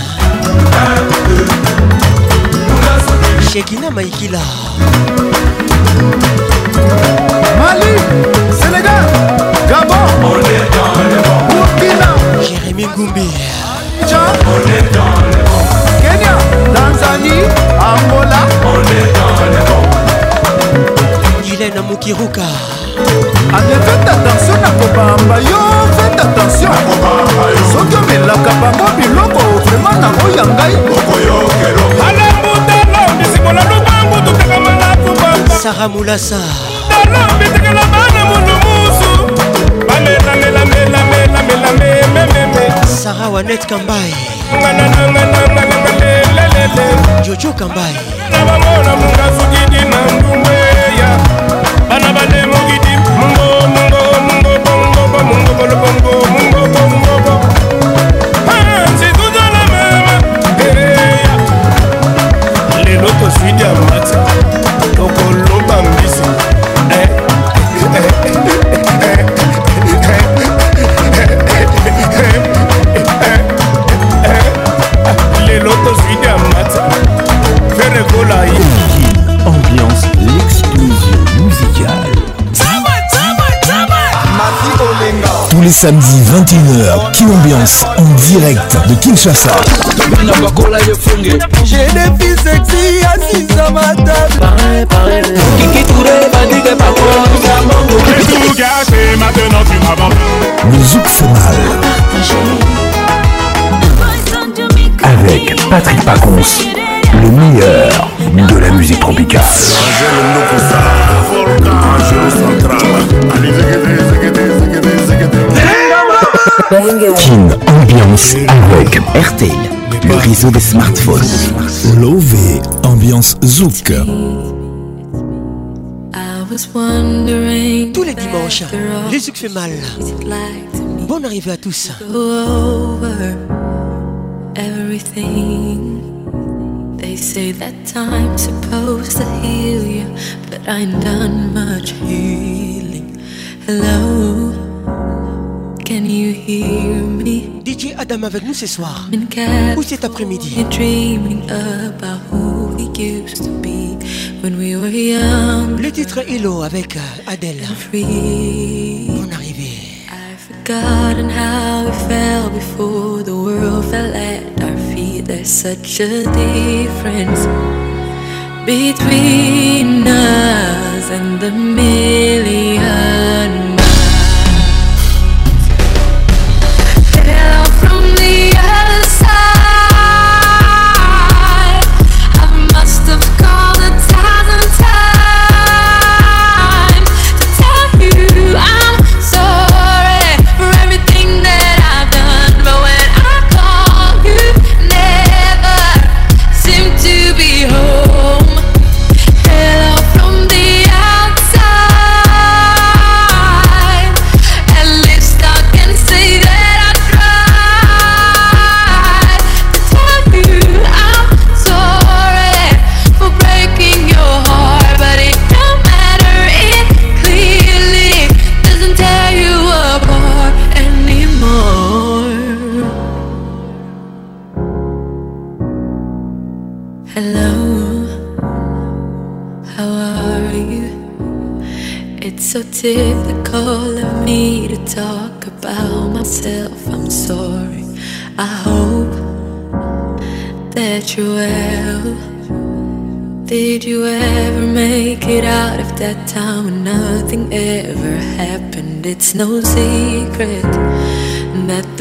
Chekina Maikila
Mali, Sénégal, Gabon, on est dans le bon. Burkina,
Jérémy Goumbi, Tchad, on
est dans le bon. Kenya, Tanzanie, Angola, on est dans le bon. Guylaine
Moukiruka,
ane faites attention nakobamba yo faites attention soki omelaka bango biloko kaka oya ngai
sara mulasa
sara wanet kambai jojo kambai bana balemokidi mongo mongo mongo bongo bongo bongo bongo
tous les samedis 21h, Kin Ambiance en direct de Kinshasa. J'ai des filles sexy assises à ma table. Pareil, pareil. Kiki Touré m'a dit pas quoi, nous avons J'ai tout gâché, maintenant tu m'abandonnes. Le zouk fait mal. Avec Patrick Pacons, le meilleur de la musique tropicale. Angèle Nokusa, Angèle Central, Allez, Kin Ambiance avec RTL, le réseau des smartphones. Lové Ambiance Zouk.
Tous les dimanches, les Zouk fait mal. Bonne arrivée à tous. Everything they say that time's supposed to heal you, but I ain't done much healing. Hello. Can you hear me? DJ Adam avec nous ce soir ou cet après-midi. We Le titre Hello avec euh, Adele. On arrivée. I've forgotten how we fell before the world fell at our feet. There's such a difference between us and the million.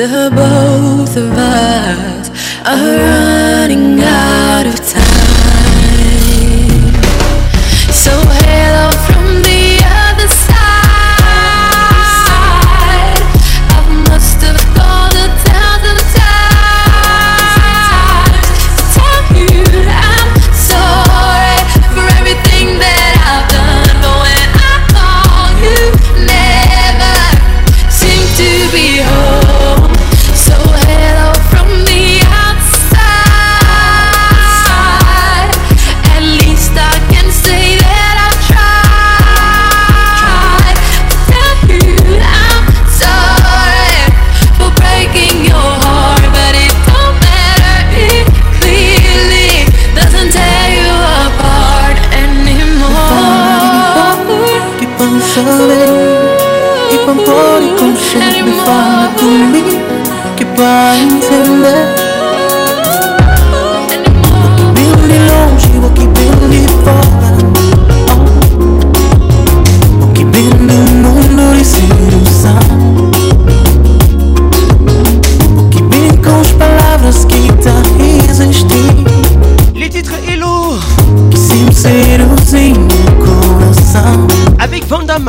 the both of us are running out.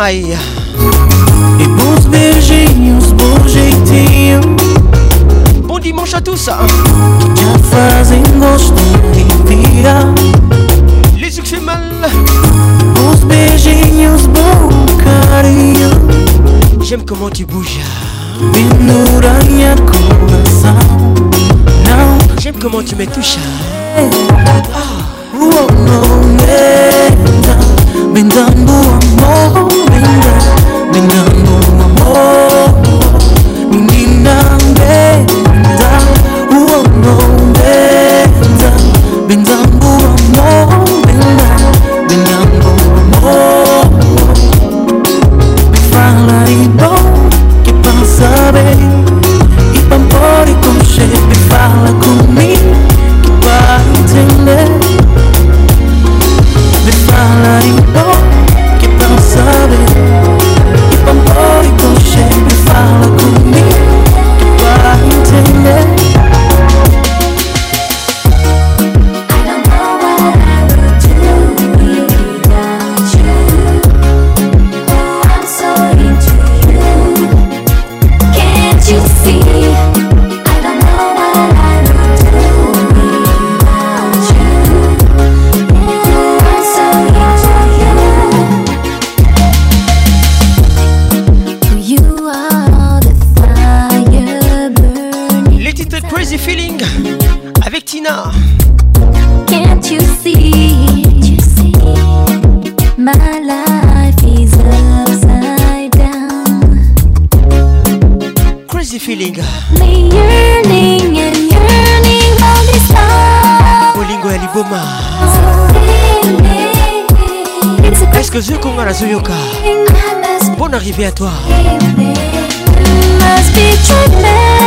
Et bons
beijinhos, bom jeitinho. Bon dimanche à tous. Les succès mal. Bons beijinhos, bom carinho. J'aime comment tu bouges. J'aime comment tu me touches. Ah. azoyoka bonne arrivée à toi Must be treatment.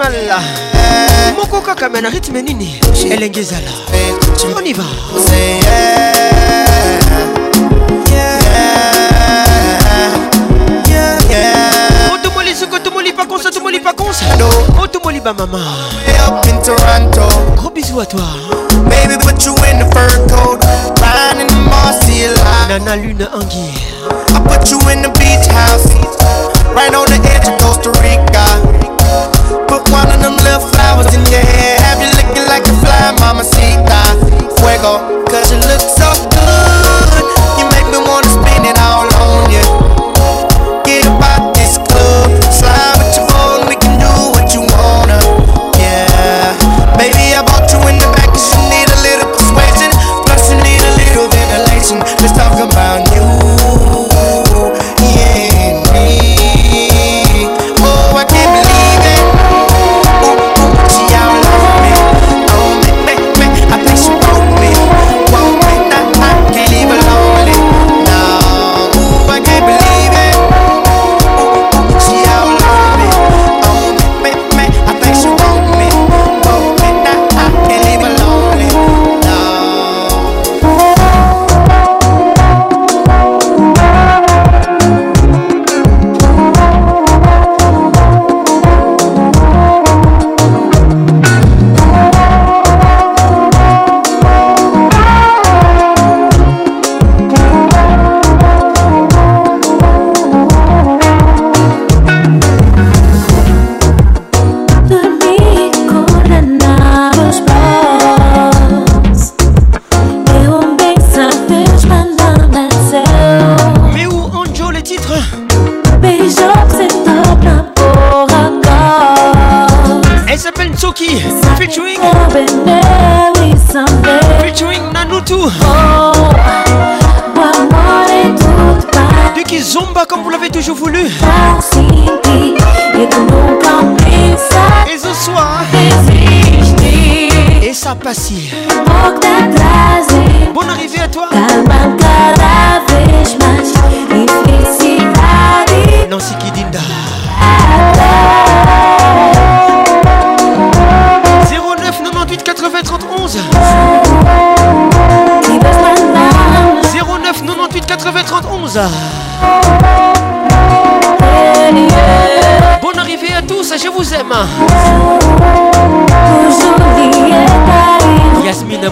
animal moko kaka me na rythme nini elenge ezala on y va otomoli soko tomoli pakonsa tomoli pakonsa otomoli bamama gros bisou à toi Baby, put you in the fur coat, lying in the mossy line. Nana Luna Anguille. I put you in the beach house, right on the edge of Costa Rica.
one of them little flowers in your hair.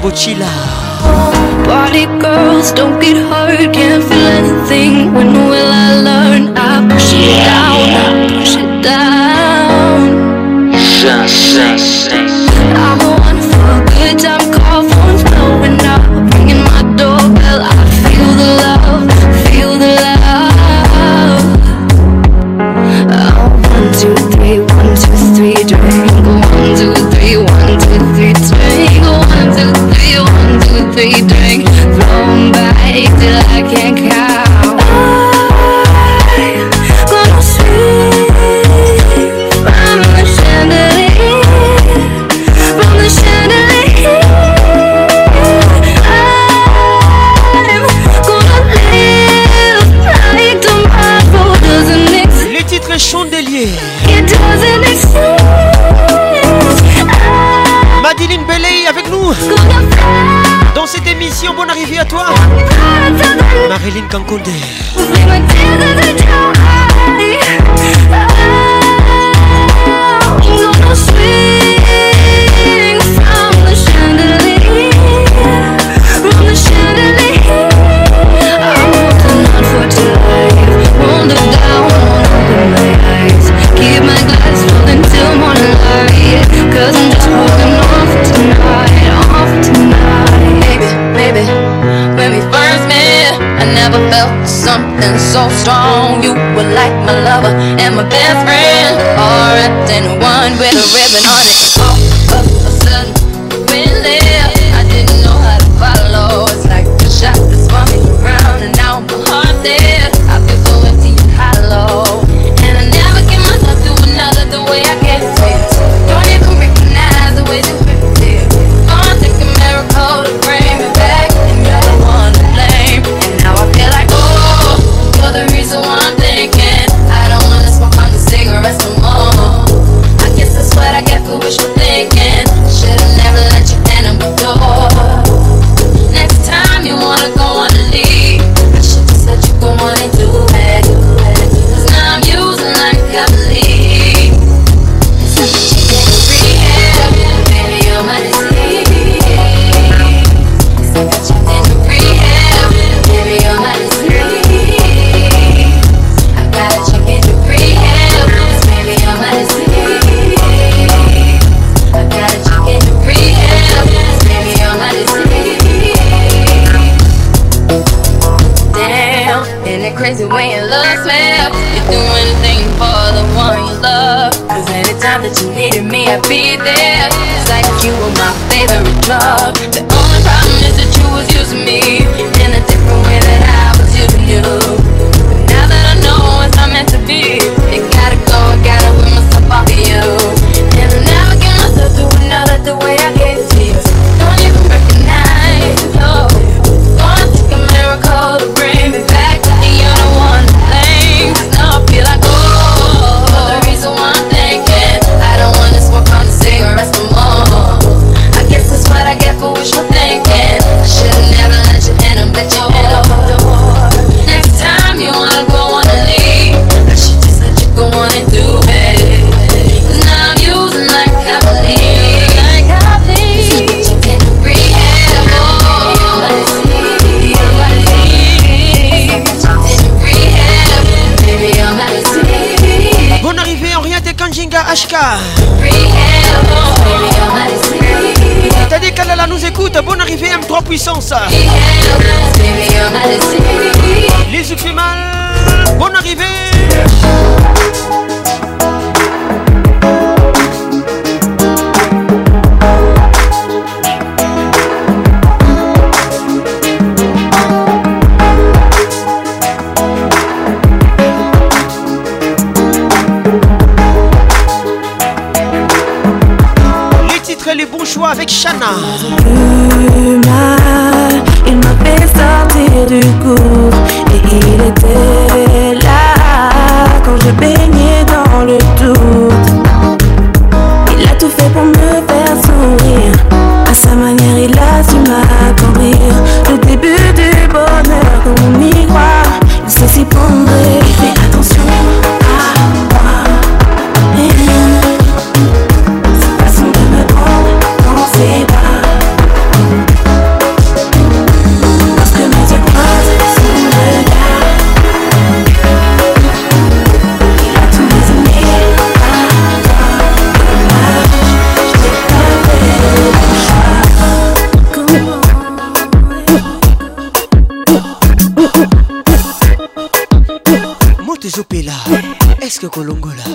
mochila. Party girls, don't get hurt, can't feel anything. When will I? avec Shana. Il m'a fait sortir du cours et il était là quand je baignais dans le kolongola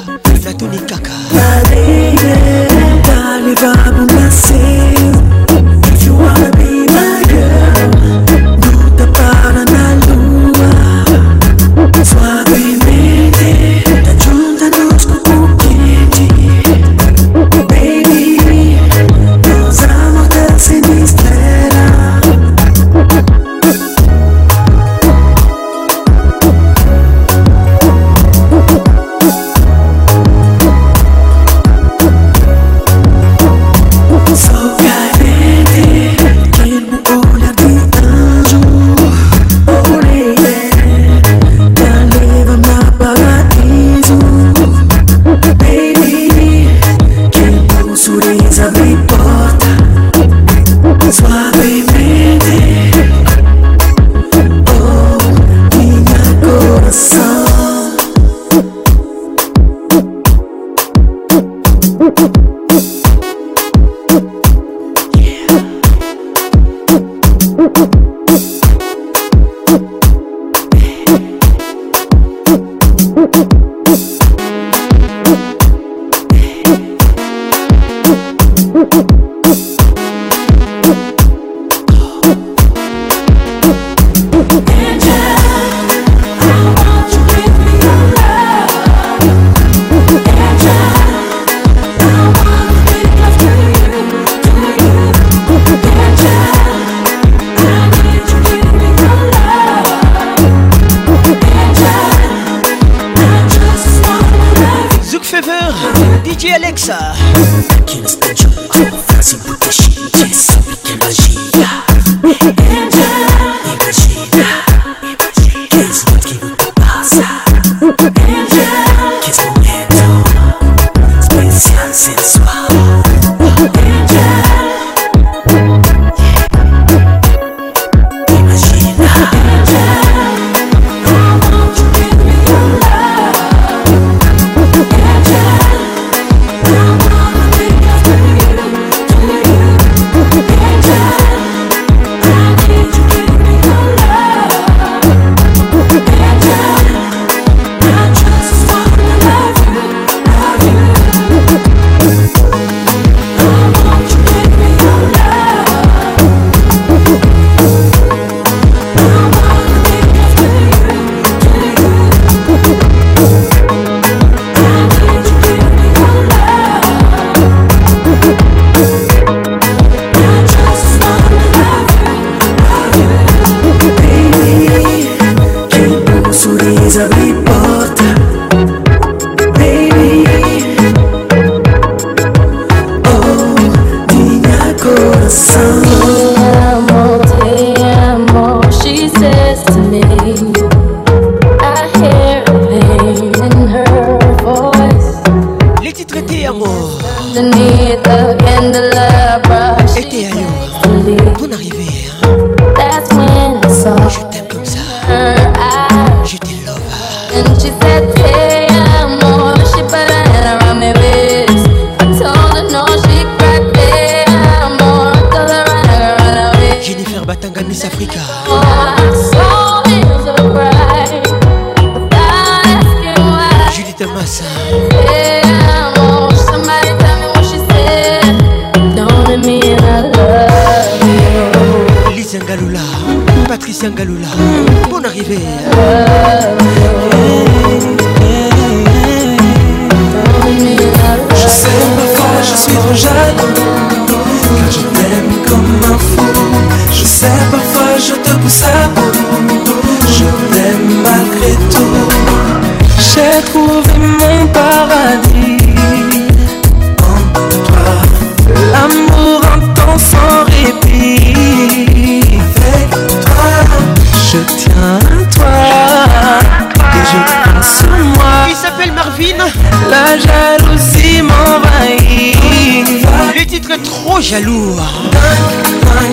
trop jaloux. Hein.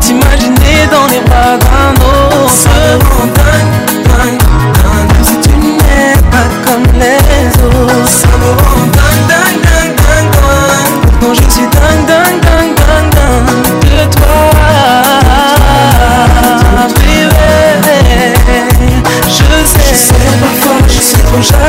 t'imaginer dans les bras d'un autre. Si tu n'es pas comme les autres. je suis dingue, dingue, dingue, de toi. je sais. Je sais parfois, trop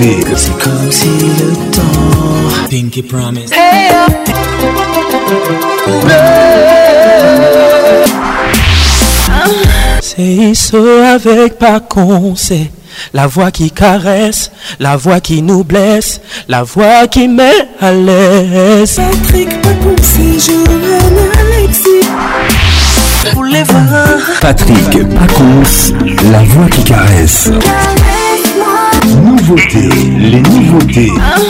C'est comme si le temps. Pinky Promise. Hey, oh. C'est Iso avec pas c'est la voix qui caresse, la voix qui nous blesse, la voix qui met à l'aise. Patrick C'est Johan
Alexis. Pour les voir.
Patrick Paconce, la voix qui caresse. Nouveauté, les nouveautés. Hein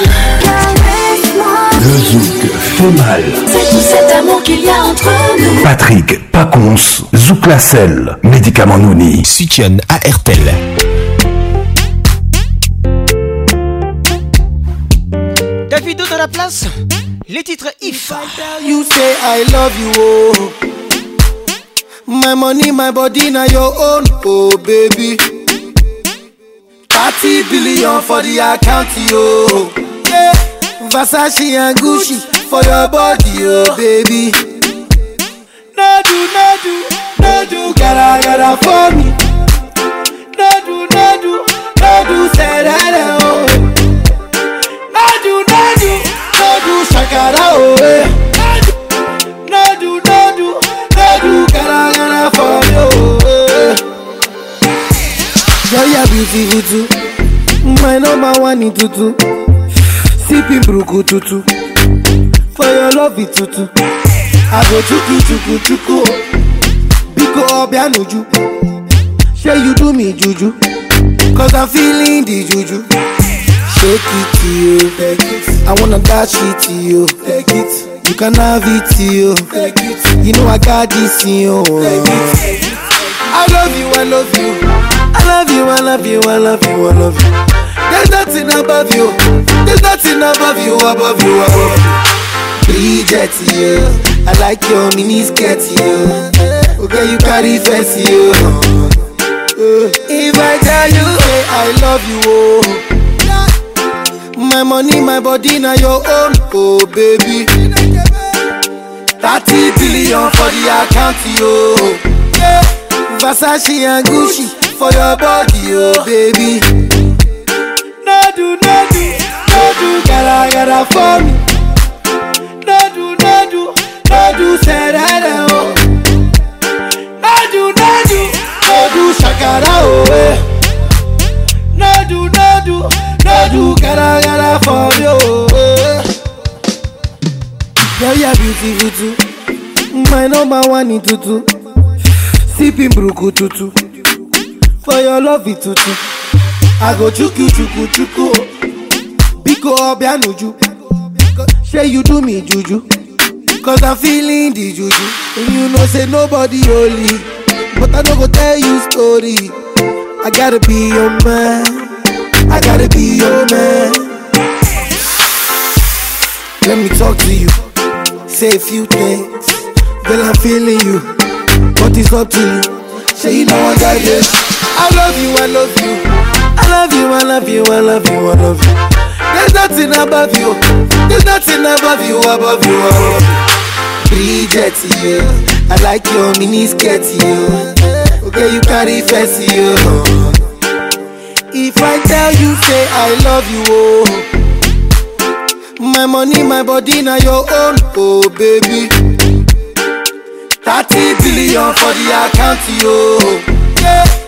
le zouk fait mal. C'est tout cet amour
qu'il y a entre nous. Patrick Pacons, Zouk Lacelle, Médicament Nouni.
Soutien à RTL. Davido dans la place, les titres If.
You say I love you, oh. My money, my body, now your own, oh baby. Forty billion for the account, yo. Yeah. Versace and Gucci for your body, oh baby.
No do, no do, no gotta, gotta for me. No do, no do, no do, say that, oh. No do, no shakara, oh, eh. No do, no do, gotta, gotta for oh. you.
Girl, you're beautiful too. My number one in tutu. Sipping bruku tutu. For your love it tutu. I go chuku chuku chuku. Biko obianuju. Say you do me juju. Cause I'm feeling the juju. Shake it to you. I wanna dash it to you. Take it. You can have it to you. Take it. You know I got this in you. Take it. I love you, I love you. I love you, I love you, I love you, I love you. There's nothing above you. There's nothing above you, above you, above you. Bridget, you. I like your mini skirt, you. Okay, you carry fancy, you. If I tell you, hey, I love you, oh. My money, my body, now your own, oh baby. 30 billion for the account, yo. Yeah. Versace and Gucci. for your body, oh baby.
No do, no do, no do, gotta, gotta for me. No do, no do, no do, said I know. No do, no do, no do, shakara, oh eh. No do, no do, no do, gotta, gotta for you, oh eh.
Girl, you're beautiful too. My number one in tutu. Sipping brook tutu. for your love itutu i go chuku chuku chuku oh. biko obianuju say you do me juju cause i'm feeling the juju and you know say nobody holy but i no go tell you story i gotta be your man i gotta be your man let me talk to you say a few things girl i'm feeling you but it's up to you say you know i got you. I love you, I love you. I love you, I love you, I love you, I love you. There's nothing above you. There's nothing above you, above you, above you. Bridget, you. I like your mini skirt, you. Okay, you carry fancy, you. If I tell you, say I love you, oh. My money, my body, now your own, oh baby. 30 billion for the account, yo. Yeah.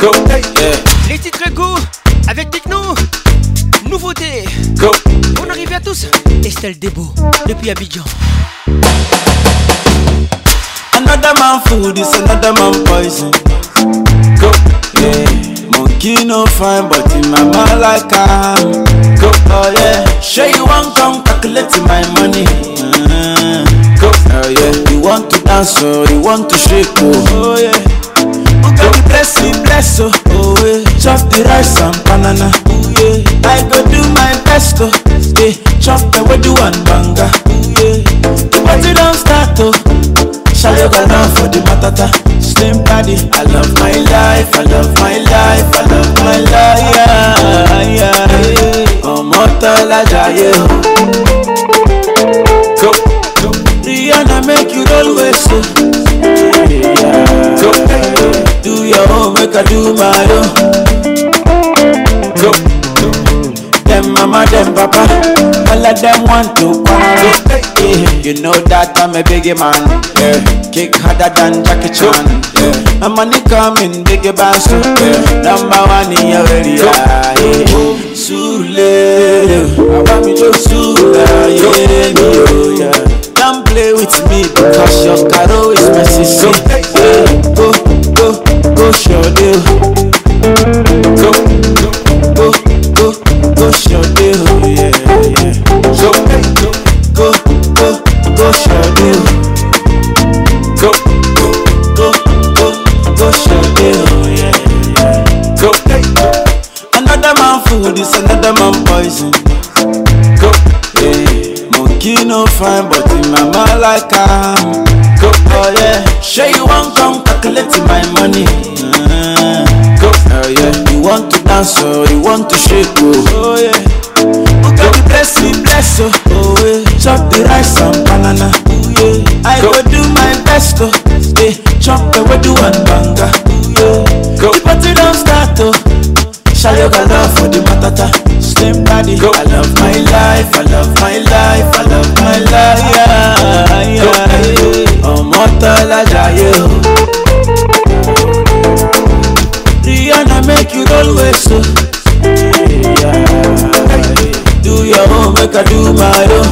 Go. Les titres Go avec Techno. Nouveauté. Go. On arrive à tous. Estelle Debo depuis Abidjan.
Another man food is another man poison. Go. Yeah. Monkey no fine, but in my mind like am. Go. Oh yeah. Show you one come calculating my money. girl, yeah. You want to dance, oh, you want to shake, oh, oh yeah. Uga be blessing, bless, oh, oh yeah. Chop the rice and banana, oh yeah. I go do my best, oh, yeah. Chop the way do one banga, oh yeah. The party don't start, oh. Shall you go down for the matata? Slim body, I love my life, I love my life, I love my life, yeah, yeah. yeah. Ọmọ tán lájà yé o. million I make you roll waste. Go, do your own, make I do my own. Go, them mama, them papa, all of them want to quarrel. You know that I'm a big man, Kick harder than Jackie Chan, My money coming, big bounce, Number one in your area, Sule, I want me to Sule, yeah, yeah. play with me Cause your caro is messy. sister yeah. Go, go, go, show deal Go, go, go, go, show deal yeah, Go, go, go, go, show deal Go, another man food is another man poison Go, yeah. monkey no fine but like am go oh yeah shey you wan come calculate my money Uh, go oh yeah you want to dance oh you want to shake oh Oh yeah go bless me bless oh oh yeah chop the rice and banana yeah i go do my best oh Hey, chop the ewedu and banga yeah the party don't start oh Shall shayoga love for the matata slim daddy i love my life i love my life i love my life alájà yé o. Rihanna make you roll waist o. Do your own make I do my own.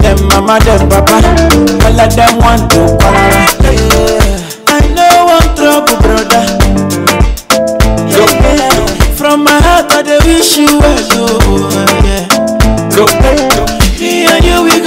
Dem mama dem papa, all of dem want to quarrel. I no want trouble brother. Yeah. From my heart I dey wish you well o. Oh, yeah.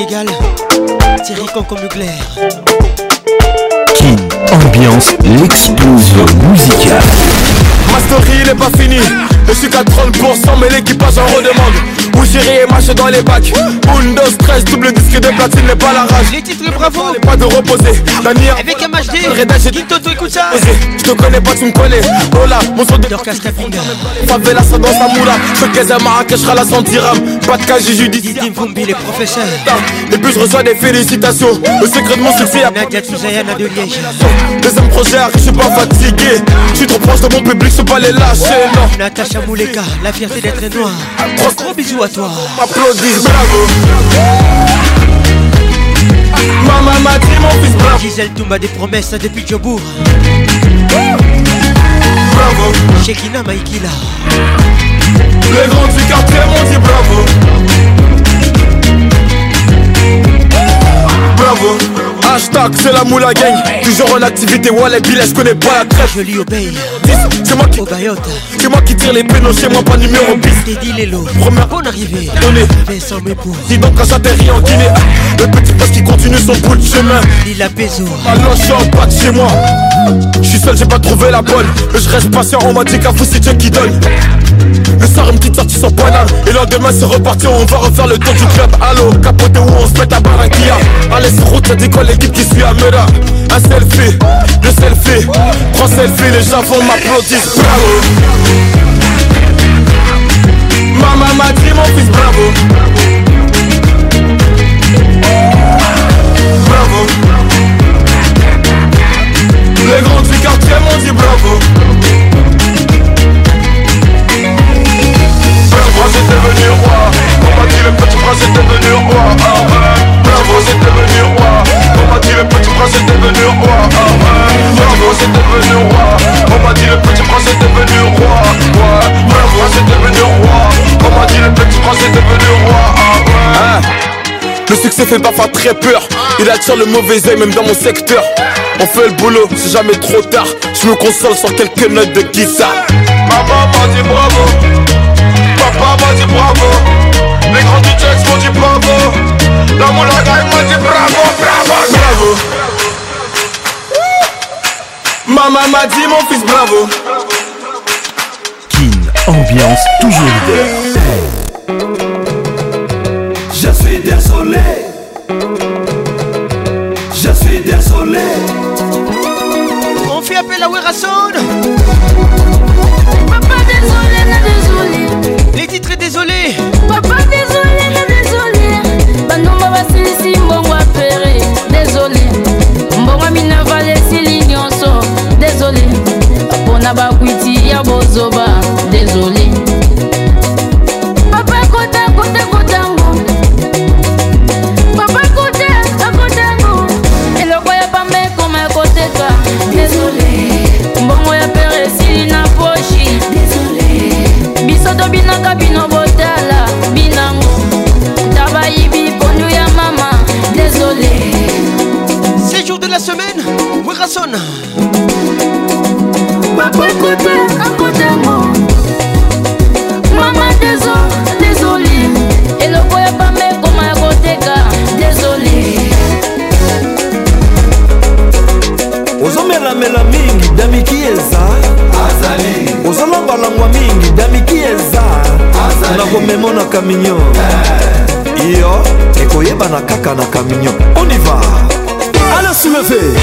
Sénégal, Thierry Concomugler.
King ambiance l'explosion musicale.
Ma story n'est pas finie. je suis à 30% mais l'équipage en redemande. Bougéry et marche dans les bacs. Windows 13, double disque de platine n'est pas la rage.
Les titres bravo,
pas de reposer. Daniel, HD dit tout écoute ça Je te connais pas tu me connais Hola oh mon
son de
Favela ça dans sa moula Je caise à Marrakech la 100 Pas de cas j'ai judiciaire
Fumbi les professeurs
Et puis je reçois des félicitations Le secret de mon succès
de
Liège Deuxième projet je suis pas fatigué Je suis trop proche de mon public je pas les lâcher non Natacha Mouleka
la fierté d'être noir. Gros gros bisous à toi
Applaudis bravo Maman m'a dit mon fils bravo
Gisèle
m'a
des promesses depuis Djobourg Bravo Shekina Maikila
Le grand du quartier m'ont dit bravo Bravo Hashtag c'est la moula gang Toujours en activité Wallet les je connais pas la crève
Je lui obéis C'est
moi qui C'est moi qui tire les pénaux chez moi pas numéro
10 Teddy Lelo
Première bonne arrivée Donné
Vincent
Dis donc quand rien en Guinée le petit boss qui continue son bout de chemin
Il a besoin
Allons, je suis en bas de chez moi Je suis seul j'ai pas trouvé la bonne Je reste patient on m'a dit qu'à vous c'est Dieu qui donne le soir une petite sortie sans là Et lendemain c'est reparti on va refaire le tour du club Allo capote où on se met à Barranquilla Allez sur route ça décolle l'équipe qui suit à la. Un selfie, deux selfies, trois selfies Les gens vont m'applaudir Bravo Maman m'a dit mon fils bravo Bravo Les grands du quartier m'ont dit bravo Bravo c'est devenu roi On m'a dit le petit prince est devenu roi ah ouais. Bravo C'est devenu roi On m'a dit le petit prince est devenu roi ah ouais. Bravo C'est devenu roi On m'a dit le petit prince est devenu roi ah ouais. Bravo C'est devenu roi On m'a dit le petit prince est devenu roi ah ouais. Le succès fait parfois très peur, il attire le mauvais œil même dans mon secteur. On fait le boulot, c'est jamais trop tard. Je me console sur quelques notes de guitare. Maman m'a dit bravo, papa m'a dit bravo. Les grands du Jax m'ont dit bravo. La mon m'a dit bravo, bravo, bravo. Maman m'a dit mon fils bravo.
Kin, ambiance toujours leader.
Sarah Soud
Papa désolé, na désolé
Les titres désolés Papa désolé, na désolé
Banumba basilisi mbongo apere Désolé mbongo mina valesili nyonso Désolé mpona bakwiti ya bozoba namonaka bino botala binango tabayibi pondu ya mama désolé
ces jours de la semaine werason
papa ekote akotango mama deso désolé eloko ya pamba ekoma ya koteka désolé ozomelamela
mingi
damiki eza ozolongwalangwa mingi bakomema
na kaminio yo ekoyebana kaka na kaminio on y va alors soulevez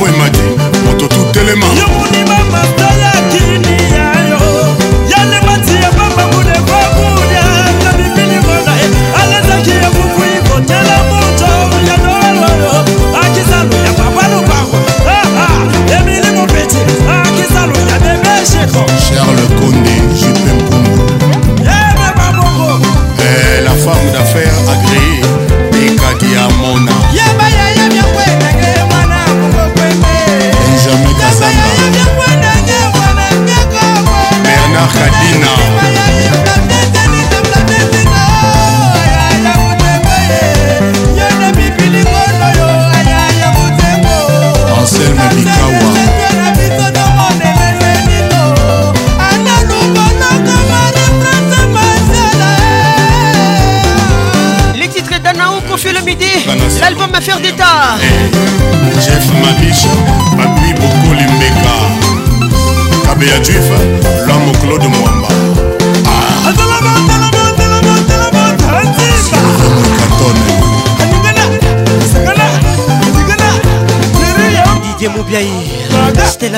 mpo emati moto tutelema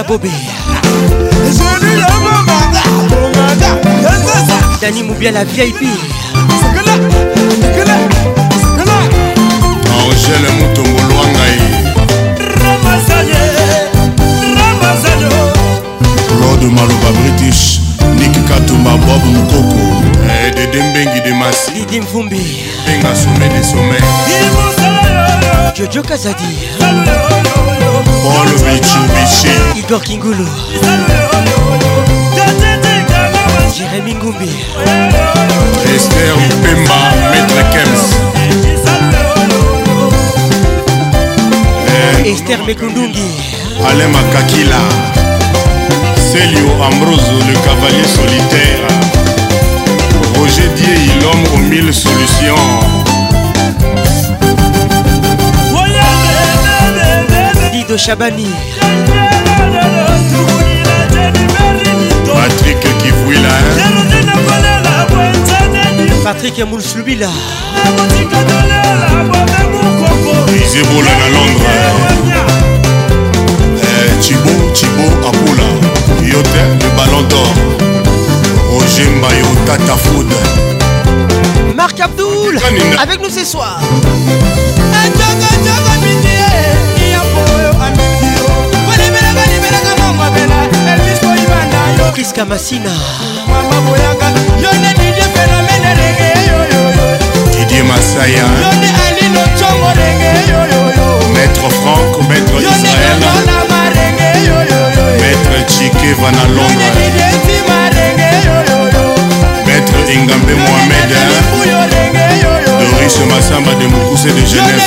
na bobe
dani mobia la vieille pi
angele motongolwanga
rod
maloba british nik katumba bob mokoko eh, dede mbengi demasi didi
mvumbi
benga some de some
jojo kazadi
paul bichu
péché. Igor Kingulu. Jérémy Ngoumbi.
Esther Mpemba, Maître Kems.
Eh, Esther Mekundungi.
Alain Makakila. Célio Ambroso, le cavalier solitaire. Roger Dier, l'homme aux mille solutions.
Chabani
Patrick là.
Patrick Mounslubila
Isebola à Londres Chibo eh, Chibo Apula Yotel le Ballon d'Or Roger Mayo Tata Food
Marc Abdoul avec nous ce soir patrice kamasina
didie masaya maître franc maître israel maître chike vana londre maître ingambe mohamed doris masamba de mokuse de genève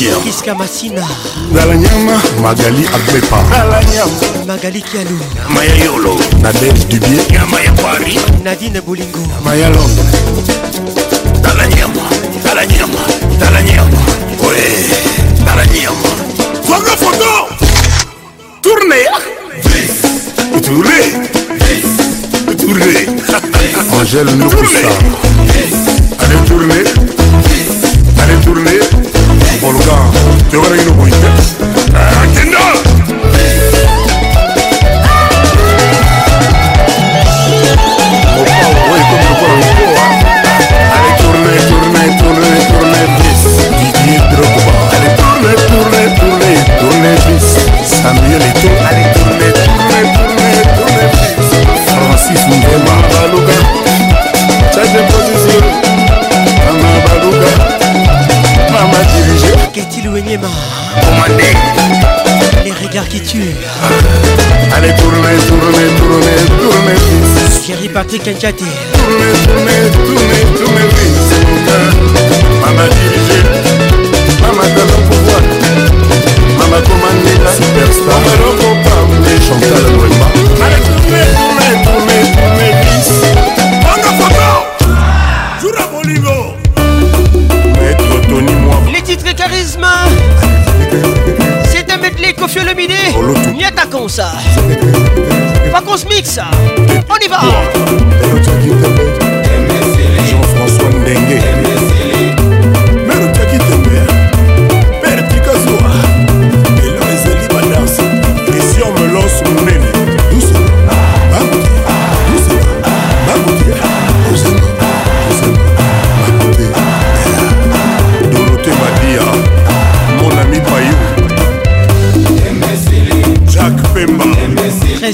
Lumière Kiska Massina
Dalanyama
Magali
Agbepa Dalanyama Magali
Kialou
Maya Yolo Nadège Dubier Yama ya
Paris Nadine Bolingo Maya Londres Dalanyama Dalanyama Dalanyama Ouais Dalanyama Fanga photo Tournez Tournez
Tournez Angèle Nokoussa Allez tourner koluka toyokanaki noboyi te akenda mopawo ekomi lokola lokoa ale tourne tourne tourne tourne bis didier drogoba ale tourne tourne tourne tourne bis samuel eto ale Maniema Commandé Les
regards qui tuent
ah. Allez tournez, tournez, tournez, tournez fils
Thierry Patrick Kankaté
Tournez, tournez, tournez, tournez fils Maman dirigée Maman talent pour voir Maman commandée la superstar Maman
recopa,
les
chantales
loin
Monsieur le midi, oh, quon se Vacances ça on y va.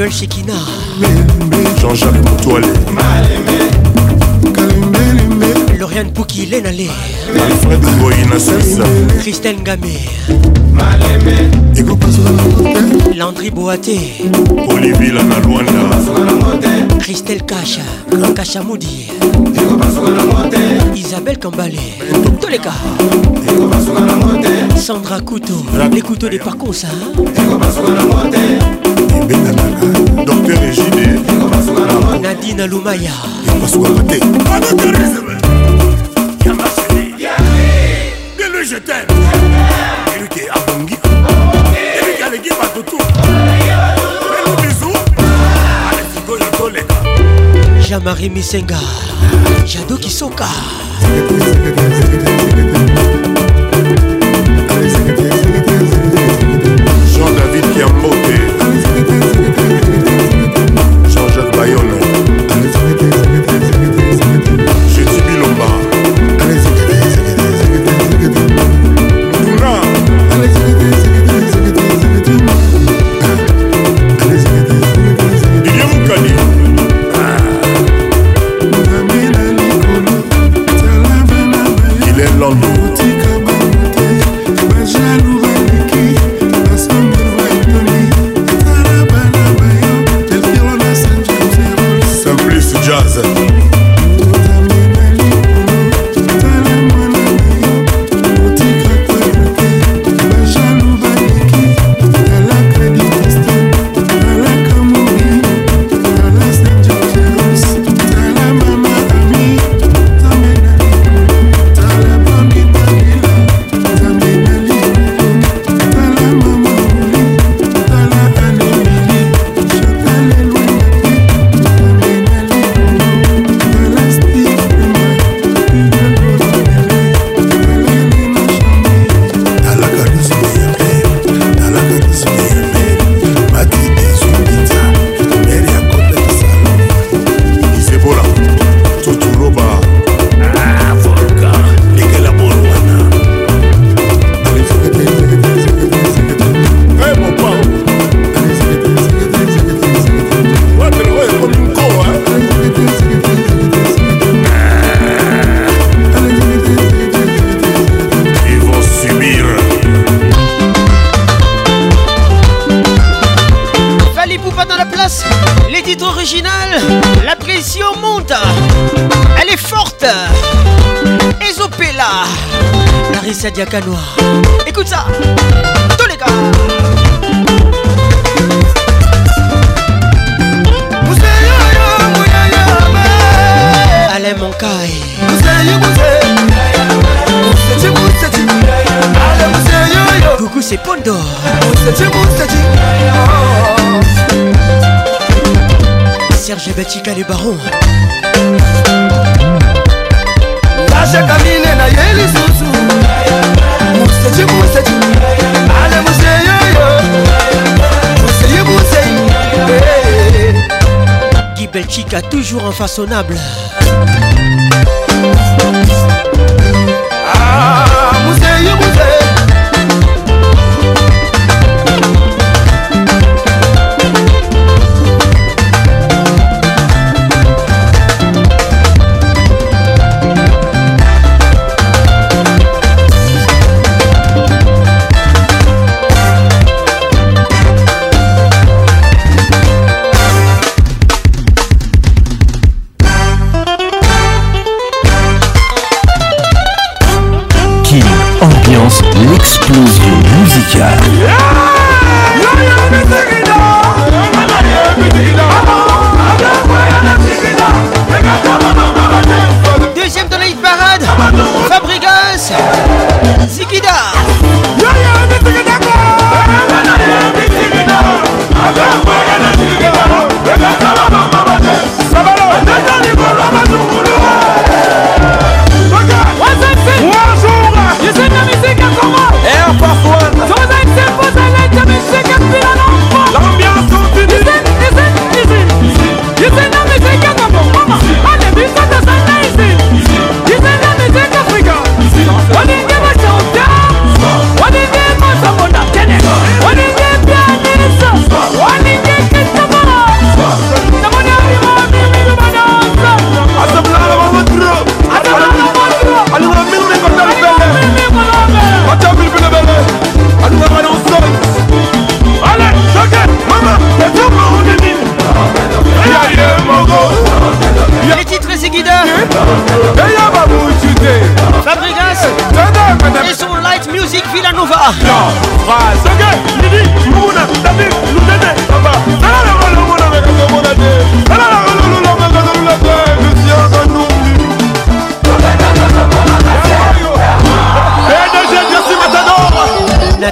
Joel Shekina Jean-Jacques Moutoile
Lauriane Pouki Lenale Alfred Ngoïna Sensa Christelle Ngamé Landry Boaté
Olivier Lanalwanda
Christelle Kacha Kacha Moudi Isabelle Kambale, Toleka, Sandra Couteau, les couteaux des parcours, ça. Docteur
Ejide,
Nadine Aloumaya, Marie Misenga Jado Kisoka batika le baron nashakamine na ye lisusu museji museji
ale museyoyo museyi museyi gibelchika toujours infaçonnable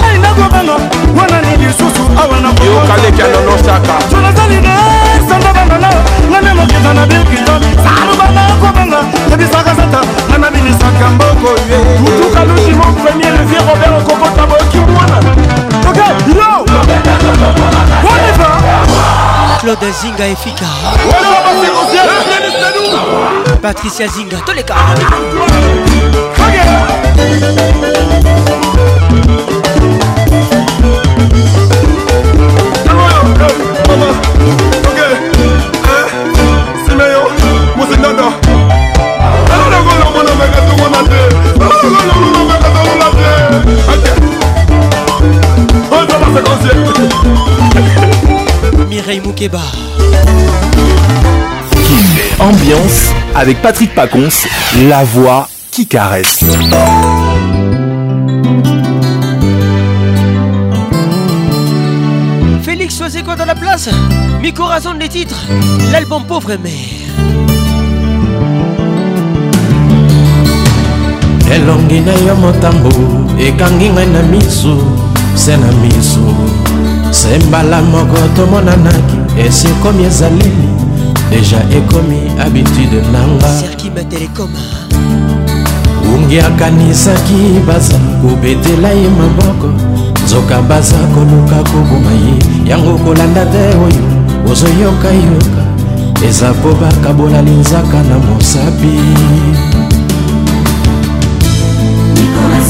ngai nakobanga
wana ni lisusu awa nakonazalinga esanda bangana ngane mokiza na bikindo salubanga kobanga ebisaka sata nga nabinisaka mboko ye tutukalusi mon premier levier robert okokota bokimwana ok yo oliva claude zinga efika
patricia zinga toleka okay. mireille
Ambiance avec Patrick Pacons, la voix qui caresse.
Nicolas, mi corazón de titre, l'album Pauvre Mère.
elongi na yo motambo ekangi ngai na miso se na miso se mbala moko tomonanaki esi ekomi ezali deja ekomi habitude nanga ungi akanisaki baza kobetela ye maboko nzoka baza koluka koboma ye yango kolanda te oyo ozoyokayoka eza mpo bakabola linzaka na mosapi Nicolas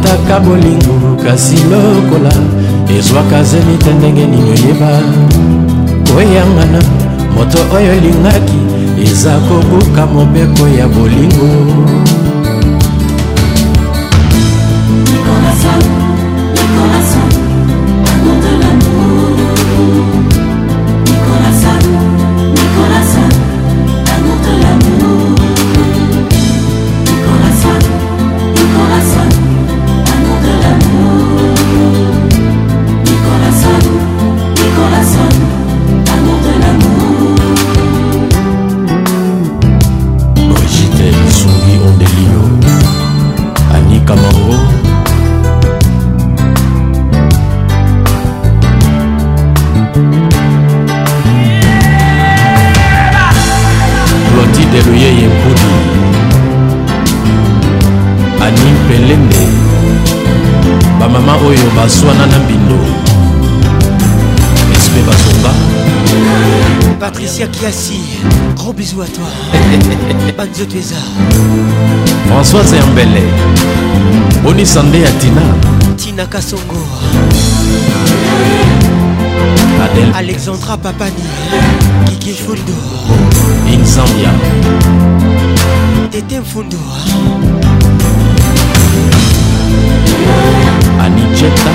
ekataka bolingo kasi lokola ezwaka zemi te ndenge nini oyeba koyangana moto oyo elingaki eza kobuka mobeko ya bolingo
Classi, gros bisous à toi. Banzo Tuesa.
Françoise Mbele. Boni Sandé à
Tina. Tina Kassongo.
Adèle. Alexandra Papani. Kiki Fundo. Inzambia.
Tete Fundo.
Anicheta.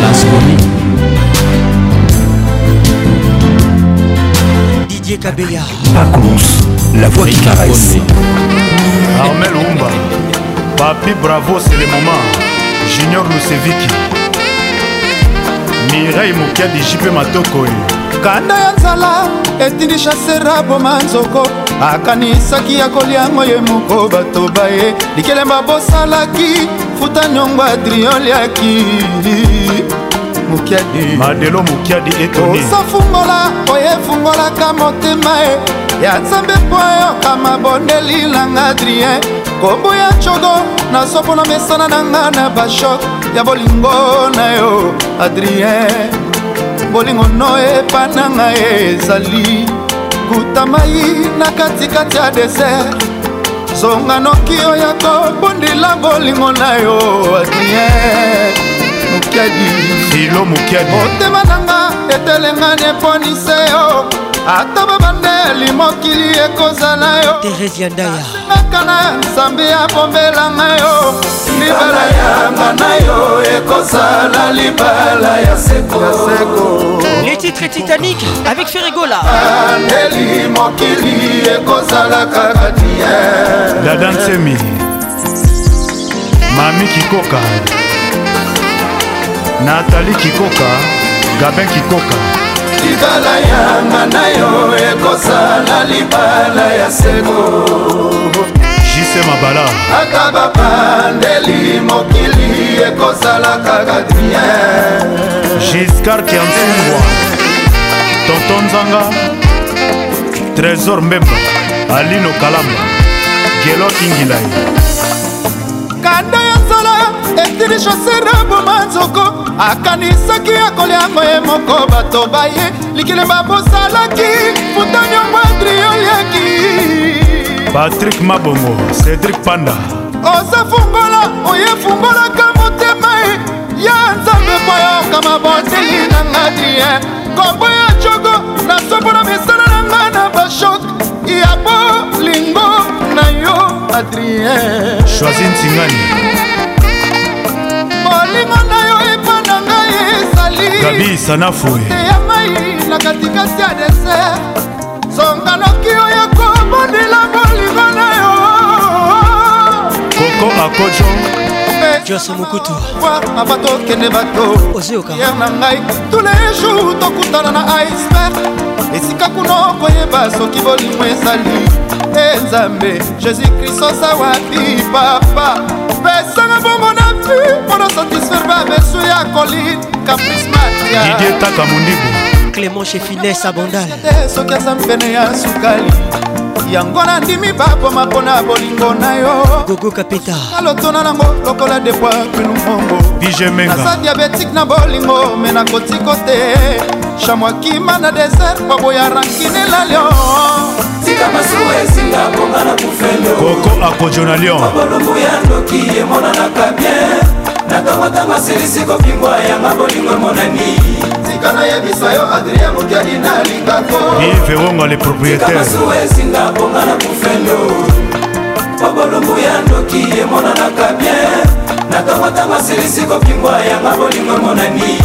Lasconi. Didier Kabeya Pacons, la voix qui caresse Armel Oumba Papi
Bravo c'est le moment Junior Luseviki Mireille Mokiadi JP Matokoy kanda ya nzala etindi shasera
boma nzoko akanisaki ya koliango ye moko bato baye likelemba bosalaki futa nyongo adrioliaki mukiadi madelo
mukiadi
etonisofungola oyefungolaka motema e ya nzambe mpo ayokama bondeli nanga adrien kombo ya cogo nasobola mesana na nga na bashok ya bolingo na yo adrien bolingo no epananga ezali kutamai na katikati ya desert zonga noki oya kobundela bolingo na yo adrien mokiadi filo mokiadi motema nanga etelenga neponise yo ata babandeli mokili ekozala yo teresiandayaka na nzambe
abombelanga yo libala yanga na yo ekozala libala ya sekoseko les titres
titanique avec
ferigola andeli mokili ekozala kaka die
dadansemi mami kikoka natali kikoka gabin kikoka
libala yanga na yo ekosala libala
ya seko jise mabala
ata bapandeli mokili ekozala kaka
bien giscar kiansungwa tonton nzanga trésor mbemba alino kalamba gelo ingilai
tigiri shosere boma nzoko akanisaki akoliango ye moko bato baye likilemba bosalaki futaniongo adrio yeki patrik mabongo cedrik
panda
oza fungola oye fungolaka motema ye ya nzambe kwayookama botei nanga adrien kombo ya jogo nasobola misala nanga na bashok ya bolingo na yo
adrien choisi ntingani motema na yo epa na ngai ezaliya
eh. mai na katikati ya deser zonga noki oyo kobondela bolingo na yo koko akojo joso mokutu a batokende
batoyer
na ngai tous les jours tokutana na iceberg esika kuna okoyeba soki bolimo ezali e nzambe jésus-krist oza wapi papa pesanga bongo na vi
mpona satisfaire babesu ya kolinka prismatiaidetaka mondibo clément chefinese abondal soki aza mpene ya sukali
yango nandimi bakoma mpona bolingo na yo gogo
kapeta
nalotona nango lokola depoi penu mbongo naza diabetike na bolingo me nakotiko te chamwakima na desert kwaboya rankine la lion
koko akojo na
lionbolumbu ya ndoki emonanaka bien natongo ntango asilisi kobingwa yanga bolingo emonani tika nayebisa yo adrien
mokeli nalingakooivewonga le
propriétaireesinga bonga na kufelo obolumbu ya ndoki emonanaka bien natongotango asilisi kokimbwa yanga bolingo monani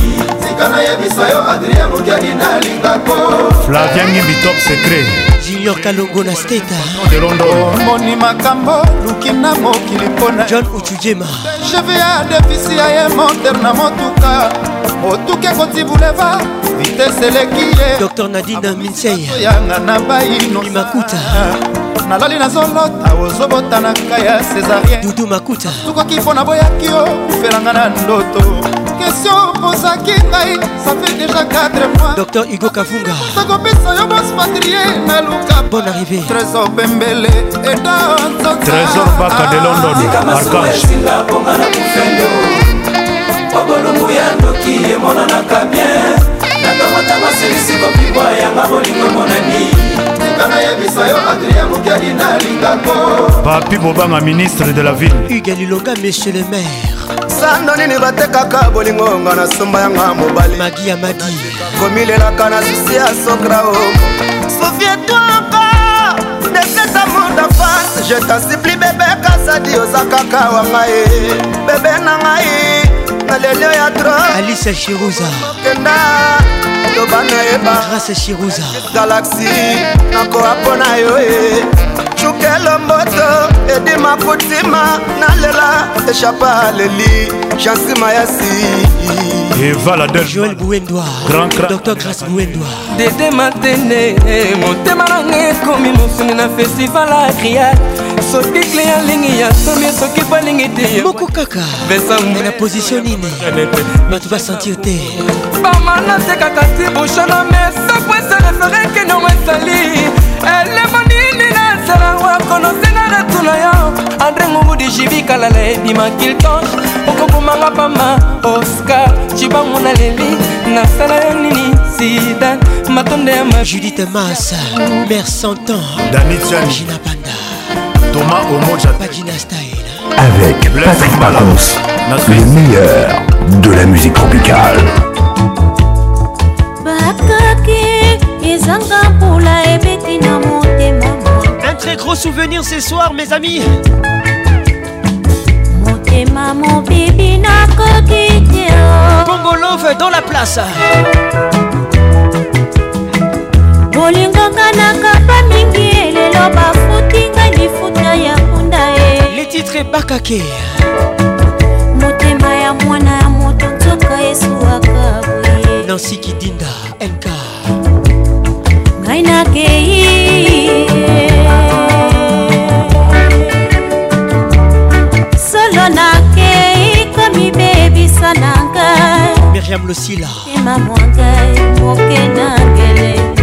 tika nayebisa yo adrien mokeli nalingako flavian ngimbi top
secret
junior kalongo
na steta moni makambo luki na mokili mpona john uchujema jeva defisi ya ye monter na motuka otuki ekoti buleva vitese eleki ye dr
nadina minseiyanga na bainomakuta
nalali nazolota ozobota na ngai ya césarien
makuta tukoki mpo naboyaki yo kofelanga na ndoto
kestio mpozaki ngai safe deja
4 mois dr igo kavunga takopesa
yo bos patrie naluka bon arrivé trésor bembele eda
trésor baka de london ah, arkangesinga mponga na kofendo obolumbu ya ndoki emonanaka bien nakamata basilisi kopibwa yanga bolingo monani tika nayebisa yo adrien mokeli nalingako papi bobanga ministre de la ville
ugaliloga monsieur le maire
sando nini batekaka bolingo nga na sumba yanga mobali
magi ya madi
komilelaka na susi ya sokrao sofietoka neseta mordafas je tansipli bebe kasadi oza kaka wa ngai bebe na ngai malelio ya droalisa shiruza kenda eloba
nayeba grâce shiruza
galaxi nakoa mpo na yo e cukelo mboto edima kutima nalela eshapa leli jansi mayasi
evalajoel
buwendwadr grace buwendwa dede matene
motema nanga ekomi mosuni na festival agriade soki kle
alingi ya somi soki balingi te moko kaka na position nini bato basentir te bamana te kaka
ti bushona mesapo eserefereke nango ezali elemo nini na ezala wakonosenga retuna yo andre ngungu dijibikalala ebima kilton okokomanga pama oscar cibangu na leli nasala yo nini sidan matonde ya
ma judite masa mer santan
danitiangina panda Thomas avec Patrick Balance, le meilleur de la musique tropicale.
Un très gros souvenir ce soir, mes amis.
Pongo Love
dans la place. lelo bafuti ngai lifuta ya kunda e letitre bakake
motema ya mwana ya moto nzoka esuwaka boye
nansi kidinda nk
ngai nakei solo nakei komibebisa na ngai
miriam losila
ema mwa ngai moke na ngele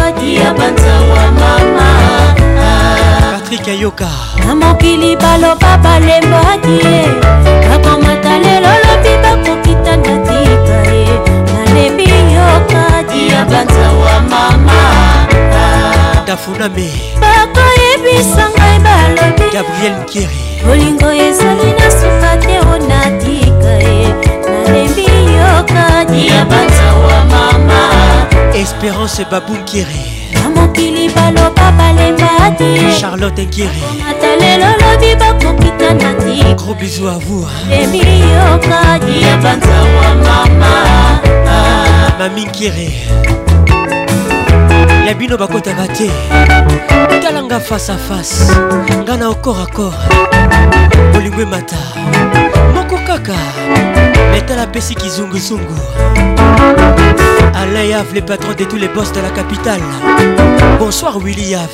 ya banzawa
mama patrik ayoka
na mokili baloba balembaki ye bakomata lelo lobi bakokitanda tika ye nalembi yokadi ya banzawa mama dafuname bakoyebisa ngai balobi
gabriel nkeri
bolingo ezali na suka te onatika ye nalembi yokadi ya banzawa mama espérance babunkeri na mokili
baloba balemba te charlotte nkiri ata lelo lobi bakokitana te gros bizu avua emiyokaji ya banzawa mama mami nkiri ya bino bakotaka te talanga face à face nga na okor akor bolingwe mata moko kaka metala apesi kizunguzungu Alain Yav, les patrons de tous les boss de la capitale. Bonsoir Willy Yav.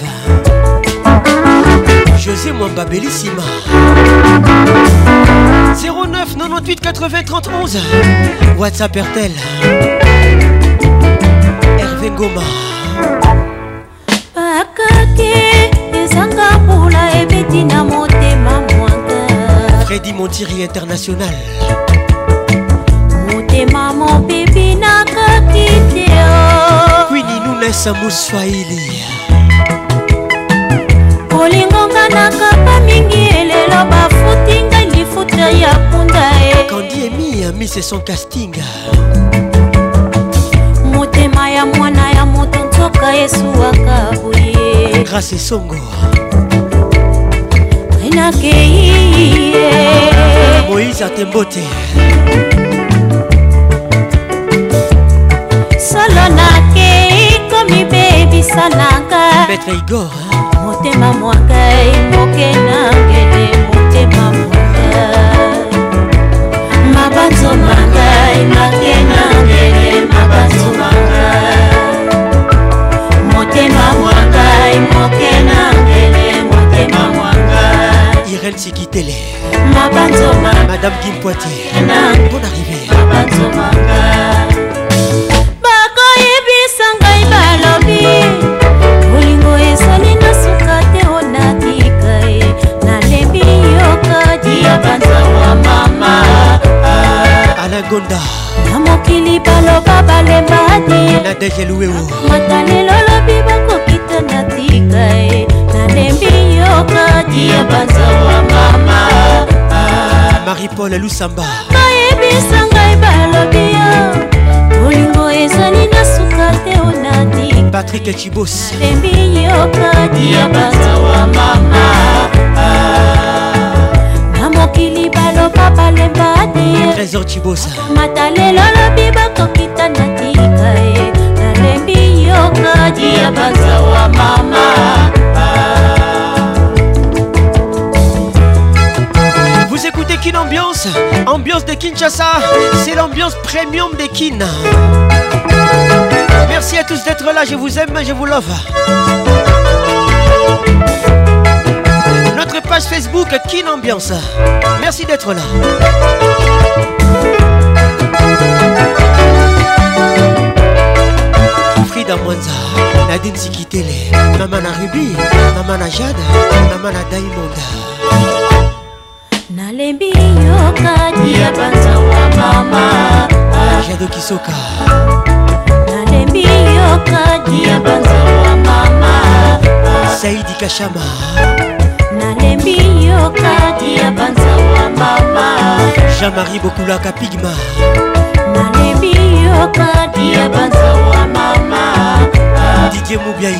José Mwamba Bellissima. 09 98 80 31 WhatsApp Ertel. Hervé Goma. Freddy Montiri International.
motema mon
kwini nunesa moswahili
kolingonga na kapa mingi elelo bafutinga lifuta ya punda
e kandi emia mise son casting
motema ya mwana ya moto nzoka esuwaka boye grâce
esongo ainakei
eh. moïse
atembote
solo nakei komibebisa nanga maître igor motema mwakai moke nangete motema mwakai mabanzo makai make nangete mabanzo makai motema mwakai moke nangete motema mwakai irel
sikitele
mabanzo madame kimpoitier
bon
arrivé mabanzo makai alagonda na mokili baloba balembani
nadekeluweomata
lelo lobi bakokita na tika e nalembi yo kati ya banzawa mama marie-paul lusamba bayebisa ngai balobi yo molingo ezali na suka te onati patrik
cibos nalembi yo kati ya banzawa mama
mokili baloba trésor
Vous écoutez Kin Ambiance Ambiance de Kinshasa, c'est l'ambiance premium de Kin. Merci à tous d'être là, je vous aime, je vous love page Facebook Kin Ambiance. Merci d'être là. Frida Mwanza, Nadine Sikitele, Mamana Ruby, Mamana Jade, Mamana Diamond.
nalembi yokani ya banzawa mama
jado kisoka
nalembi yokani ya banzawa mama
saidi kashama jean-marie bokulaka pigma
nalebi yo kadi ya
banzawa mama didie mobiai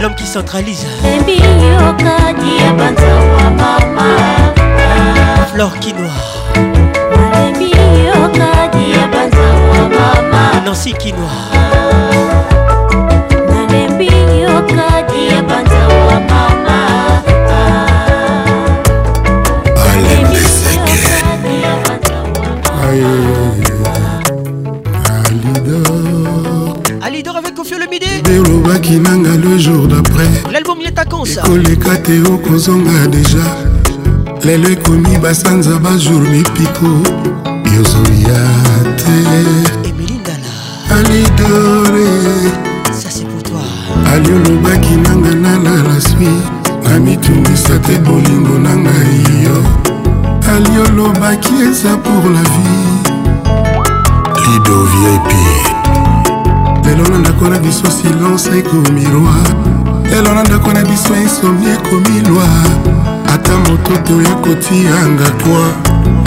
l'homme qui centralise lebi
yo kadi ya banzawa mama
flor kinoa nalebi yo kadi ya banzawa mama nancy kinoa nalebi yo kadi ya banzawa
yo olobaki nanga le jour d'aprèskoleka te okozonga deja lelo ekomi basanza bajour mipiko yozoya te
alidore
ali olobaki nanga nala la swi na mitungisa te bolingo na ngai yo ali olobaki eza pour la vie lido viepi lelo na ndako na biso silence ekomi roi lelo na ndako na biso insomni ekomi lwa ata moto te oya kotianga toi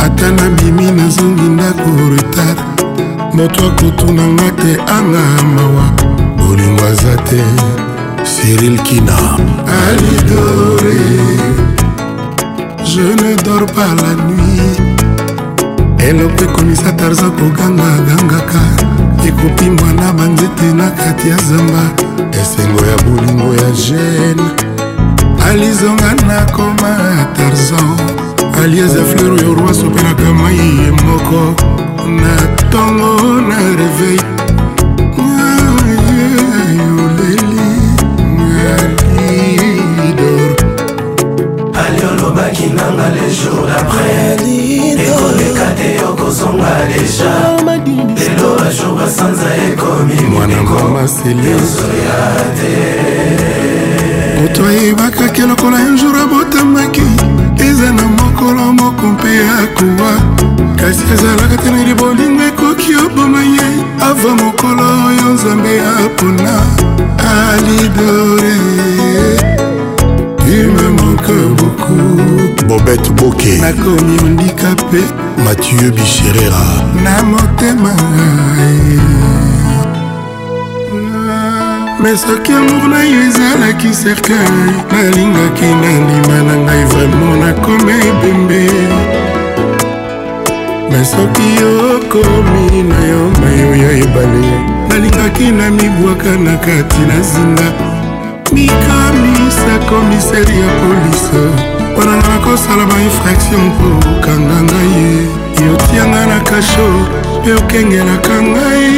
ata nabimi nazongi ndako retard moto akotunanga te anga mawa bolingo aza te cyril kina alidore je ne dors pas la nuit eloko ekomisa tarza koganga gangaka ekopimbwa na banzete na kati ya zamba esengo ya bolingo ya gene alizonga nakoma tarzan aliaza fleur oyo roi sopelaka mai ye moko na ntongo na reveil olobaki nanga le jour d'après ekoleka te okozonga deja lelo bajour basanza ekomi mwanamamaselioso ya te moto ayebakaki lokola yojour abotamaki eza na mokolo moko mpe akowa kasi ezalaka te nali bolingo ekoki oboma ye ava mokolo oyo nzambe apona alidore
ume moke beaucoup bobete boke
nakomi mondikape
mathieu bicherera
na motema me soki amour na yo ezalaki cercueil nalingaki nandima na ngai vraimen nakomi ebembe me soki okomi na yo mayo ya ebale nalingaki na mibwaka na kati na zinga mikamisa komiseri ya polise mpo na nga nakosala bainfraction kokanga ngai ye yotianga na kasho mpe okengelaka ngai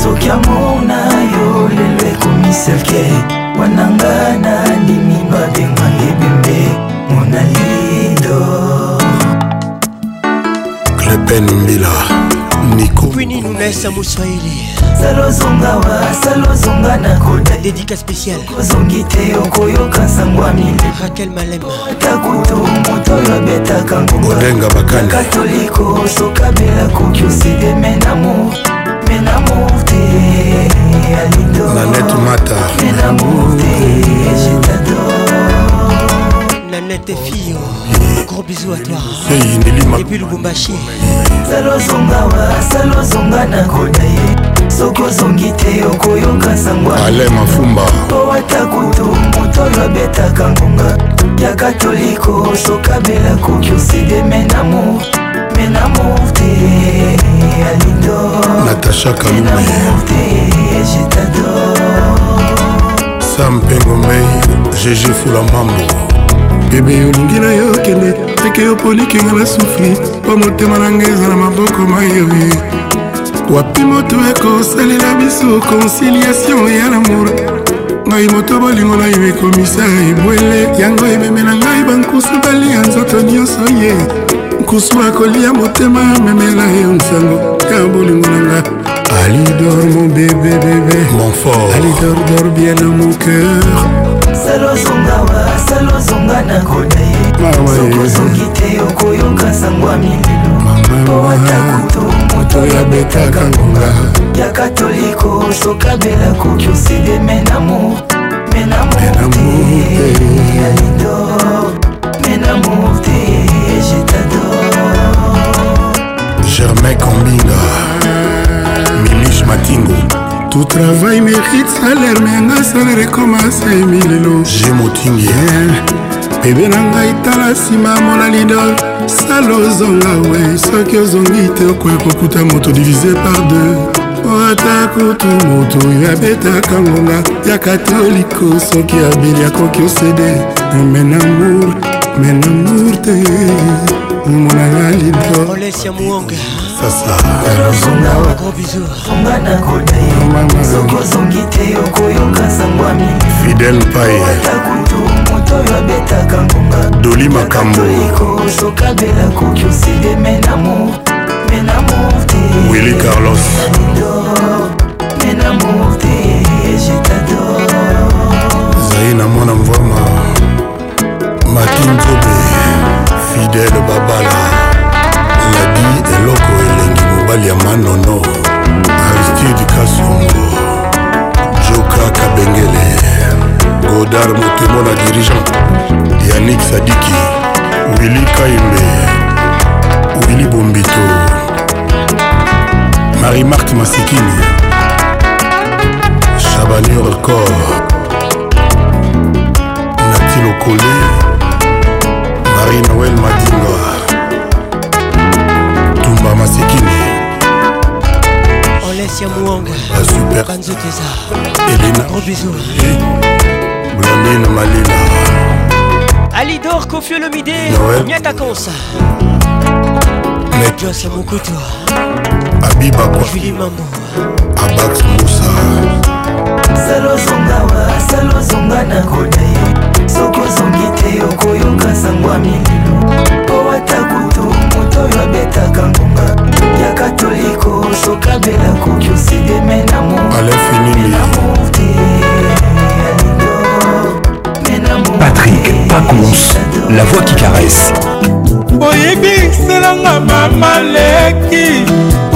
soki amour na yo lelo ekomiselke wananga nandimi babenganga
ebembe monalido clepen mbila niko kwini
nunesa moswaili salozongawa
salozonga na kota
dédica spécial
ozongi te okoyoka nsango ya mili
rakel
malemaata kutu moto
oyo abetaka ngobaolenga
bakani
katoliko sokabela koki oside men amour men amour te alidonanet
mata
men amour te jetador
nanete fio gros bisou à toi et puis lubumbashi
salozongawa salozonga na kota ye soki ozongi te okoyoka sangwale mafumba po ata kutu moto oyo abetaka ngonga
ya katoliko sokabela koki oside menamo menamo te alindo natasha kalume
je t'adore
sam mpengo mei gg fula mambo
bebe olingi na yo kende teke yo polikinga na sufri mpo motema na ngai eza na maboko mayoye wapi moto ekosalela biso conciliation ya lamour ngai moto bolingo na yo ekomisa ebwele yango ememela ngai bankusu balia nzoto nyonso ye nkusu akolia motema amemela yo nsango ya bolingo na nga alidor mon bébé bébé
mon fort alidor
dor bien dans mon cœur salozongawa salozonga na koda ah ye sokozongi te okoyoka sangwa mililo po ata kutu oyo abetaka ngonga ya katoliko sokabela koki oside menamour menamour te alidor menamour te je t'adore germain kombinga
milish matingo
tout travail mérite salaire mais nga salaire ekomasa emilelo je
motingi
bebe na ngai tala nsima mona lidol sala ozonga we soki ozongi te okoya kokuta moto divise par deux po ata kutu moto oyo abetaka ngonga ya katoliko soki abeli akoki osede men amour men amour te omonanga lidolsasa
fidel paye bato oyo abetaka ngonga doli makambo ekosokabela koki oside menamo menamo te wili carlos menamo te jetador zai na mwana mvwama makinzobe fidele babala ladi eloko elengi mobali ya manono aristide kasongo joka kabengele godard motemo na dirigant yanik sadiki wili kaimbe wili bombito marie marte masikini chabanur cor nati lokole marie noel madinga tumba masikini
olesia muonga
elena gros bisous eh.
blandine malina alidor kofiolomide nyata konsa
josa mokutu abibabjulie mambo abax musa salozongawa salozonga na koda ye soki ozongi te okoyoka sango ya mililo po ata kutu moto oyo abetaka ngonga ya katoliko sokabela koki osideme na mo amour te
Patrick Pacons, la voix qui caresse.
boyebiselanga mama leki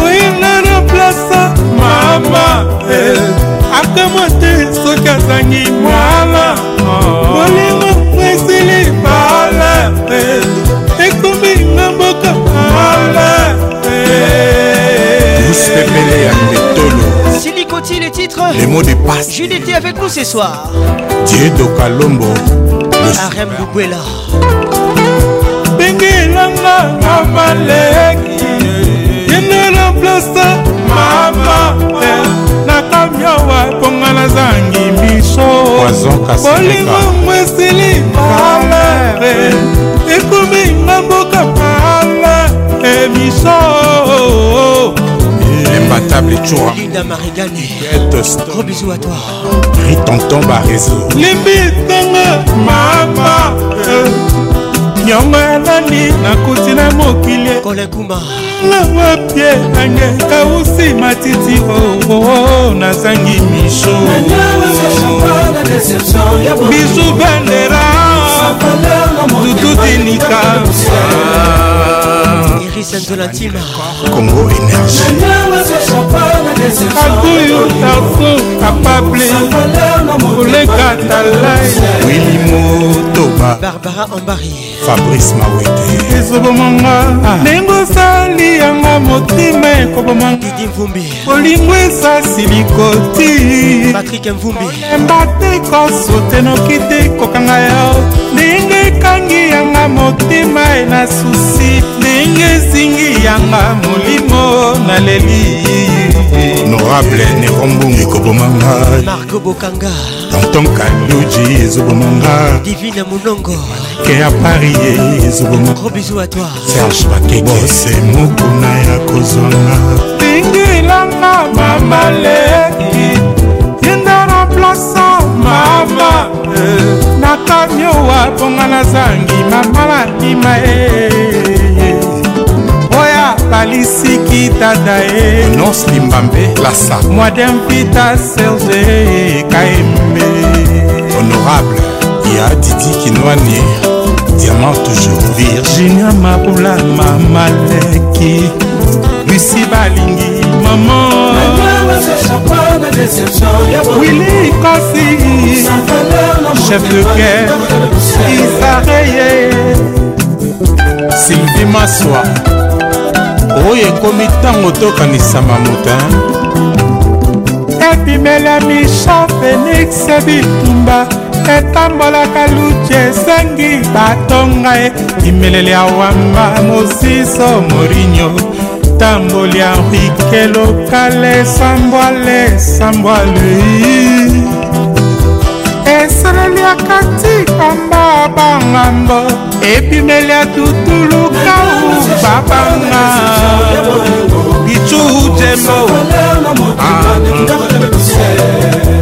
oyinga na plasa mama
eh. akamwa te soki azangi mwana bolingo esili bala eh. ekomi nga mboka mala pepele yange
Voici le titre.
Les mots de passe. Judith
t'es avec nous ce soir.
Dieu de Kalombo. Arem ah, Lukwela.
Bengelanga amaleki. Yene la place mama. Nakamya wa ponga la zangi miso. Bolingo mwesili mama. Ekumi ngamboka mama. Miso.
battable etchoa linda marigani gros bisou à toi ri tonton barezo
limbitanga mama eh. nyongo elani nakuti na mokili
kolekuma nanga pie
nange kausi matiti oo oh, oh, oh, nazangi misho bisu bandera dutudinika patrice anzolantima congo énergieabuyu tarfu kapable koleka talaiwili
motoba barbara ambari fabrice mawete ezobomanga
ah. ndenge osali yanga motema ekobomangadi mvumbi kolingo esasi
likoti patrik mvumbi emba te kosote noki te kokanga yo
ndenge ekangi yanga motema ena susi ndenge esingi yanga molimo naleli
norable nerombungi kobomanga marko bokanga tonton kaluji ezobomanga divine
monongo ke ya paris ezobomangarobisu a toi serge bakebose mokuna ya kozwanga lingilanga mamaleki yenda remplaça mama na kamiowa mponga nazangi mama bandima e balisiki tata ye
nonse limbambe lasa
mwadem pita serge kaembe
honorable ya didi kinwani diamant toujours
virginia mabula mamaleki lusi balingi mama wili kosi chef de guerre isareye
sylvie maswa oyo ekomi ntango tokanisama mota
ebimela misha fenix bitumba etambolaka luki esengi batonga e bimeleli ya wamba mosiso morinyo tamboli ya rike lokale sambwale sambwale esaleli ah. ya katikamba bangambo ebimeli ya tutulukau babanga bicu
jembo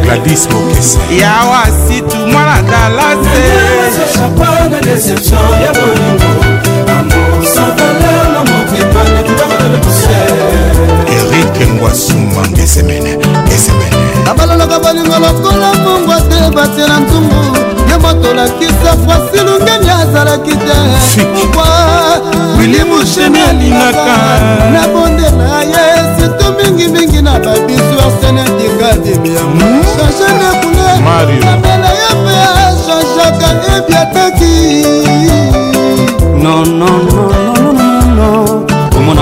gladis
mokese yawa
situ
mwana dalase erik ngwasu mange semene esemene abalolaka balinga lokola
batie na nzungu ye motolakisa fwasi lungeni azalaki te wilimushemi alingaka na bondela ye situ mingimingi na babisu asenedikadimiyamu change de couleur amela ye mpe changeaka ebiataki nonnono